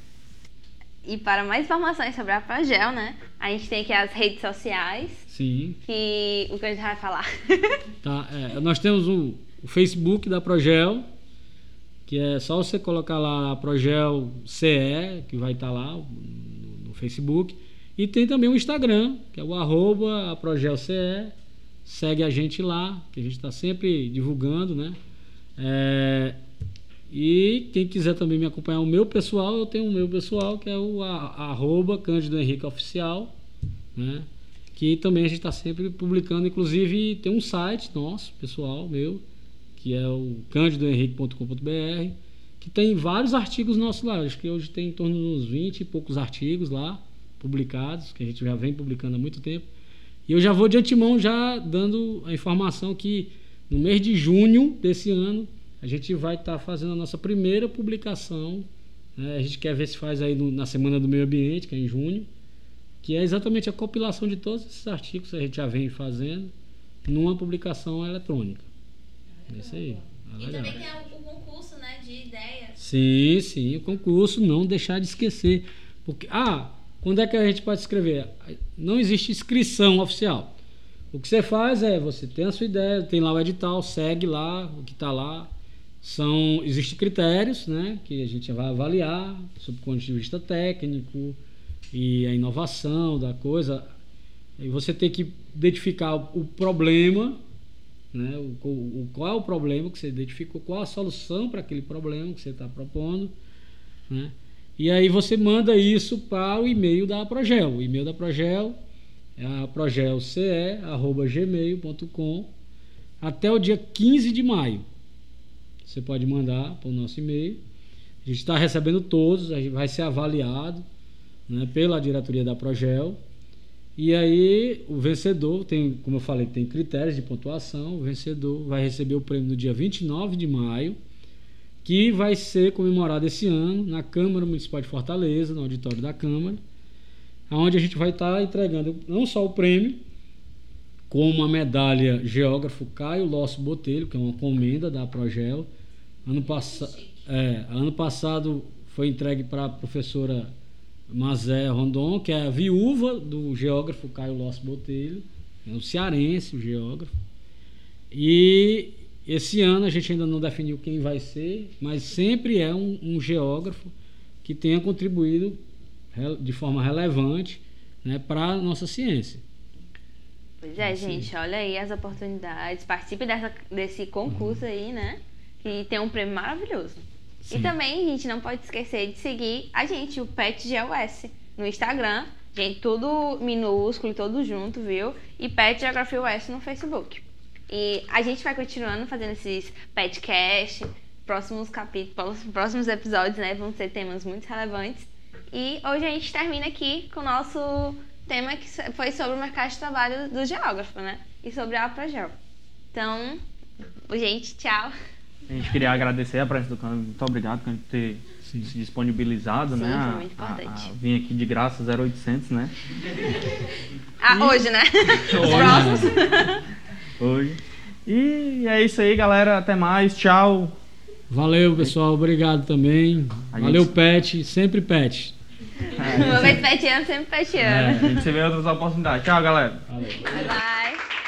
E para mais informações sobre a Progel, né? A gente tem aqui as redes sociais, Sim. que o que a gente vai falar. [laughs] Tá, é, nós temos o, o Facebook da Progel, que é só você colocar lá a Progel CE, que vai estar lá no, no Facebook. E tem também o Instagram, que é o arroba a Progel CE. Segue a gente lá, que a gente está sempre divulgando, né? É, e quem quiser também me acompanhar o meu pessoal, eu tenho o meu pessoal, que é o arroba Cândido Henrique Oficial, né? Que também a gente está sempre publicando, inclusive tem um site nosso, pessoal, meu, que é o candidohenrique.com.br, que tem vários artigos nossos lá. Acho que hoje tem em torno uns 20 e poucos artigos lá publicados, que a gente já vem publicando há muito tempo. E eu já vou de antemão já dando a informação que no mês de junho desse ano a gente vai estar fazendo a nossa primeira publicação. né? A gente quer ver se faz aí no- na Semana do Meio Ambiente, que é em junho, que é exatamente a compilação de todos esses artigos que a gente já vem fazendo numa publicação eletrônica. É isso aí. É legal. tem o, concurso, né, de ideias. Sim, sim, o concurso, não deixar de esquecer. Porque, ah, quando é que a gente pode escrever? Não existe inscrição oficial. O que você faz é, você tem a sua ideia, tem lá o edital, segue lá o que está lá. São, existem critérios, né, que a gente vai avaliar, sob o ponto de vista técnico e a inovação da coisa. E você tem que identificar o problema, né? O, o- qual é o problema que você identificou, qual a solução para aquele problema que você está propondo, né? E aí você manda isso para o e-mail da Progel. O e-mail da Progel é progelce@gmail.com até o dia 15 de maio. Você pode mandar para o nosso e-mail. A gente está recebendo todos, a gente vai ser avaliado né, pela diretoria da Progel. E aí o vencedor tem, como eu falei, tem critérios de pontuação. O vencedor vai receber o prêmio no dia 29 de maio, que vai ser comemorado esse ano na Câmara Municipal de Fortaleza, no auditório da Câmara, onde a gente vai estar entregando não só o prêmio, como a medalha geógrafo Caio Losso Botelho, que é uma comenda da Progel. Ano, passa é, ano passado foi entregue para a professora Mazé Rondon, que é a viúva do geógrafo Caio Losso Botelho, é um cearense, o geógrafo. E esse ano a gente ainda não definiu quem vai ser, mas sempre é um, um geógrafo que tenha contribuído de forma relevante né, para a nossa ciência. Pois é, gente, olha aí as oportunidades. Participe dessa, desse concurso aí, né? Que tem um prêmio maravilhoso. E Sim. também a gente não pode esquecer de seguir a gente, o PetGeoS, no Instagram. Gente, tudo minúsculo e tudo junto, viu? E Pet Geografia US no Facebook. E a gente vai continuando fazendo esses petcast, próximos capítulos, próximos episódios, né? Vão ser temas muito relevantes. E hoje a gente termina aqui com o nosso tema que foi sobre o mercado de trabalho do geógrafo, né? E sobre a Progel. Então, gente, tchau. A gente queria agradecer a presença do Cândido. Muito obrigado por ter Sim. se disponibilizado, Sim, né? foi a- muito a- a importante. vir aqui de graça 0800, né? Ah, hoje, né? [laughs] Os próximos. [laughs] Hoje. E é isso aí, galera. Até mais. Tchau. Valeu, pessoal. Obrigado também. A Valeu, gente- Pet. Sempre Pet. Uma vez petiano, sempre petiano. É, a gente se vê em outras oportunidades. Tchau, galera. Valeu. Bye, bye.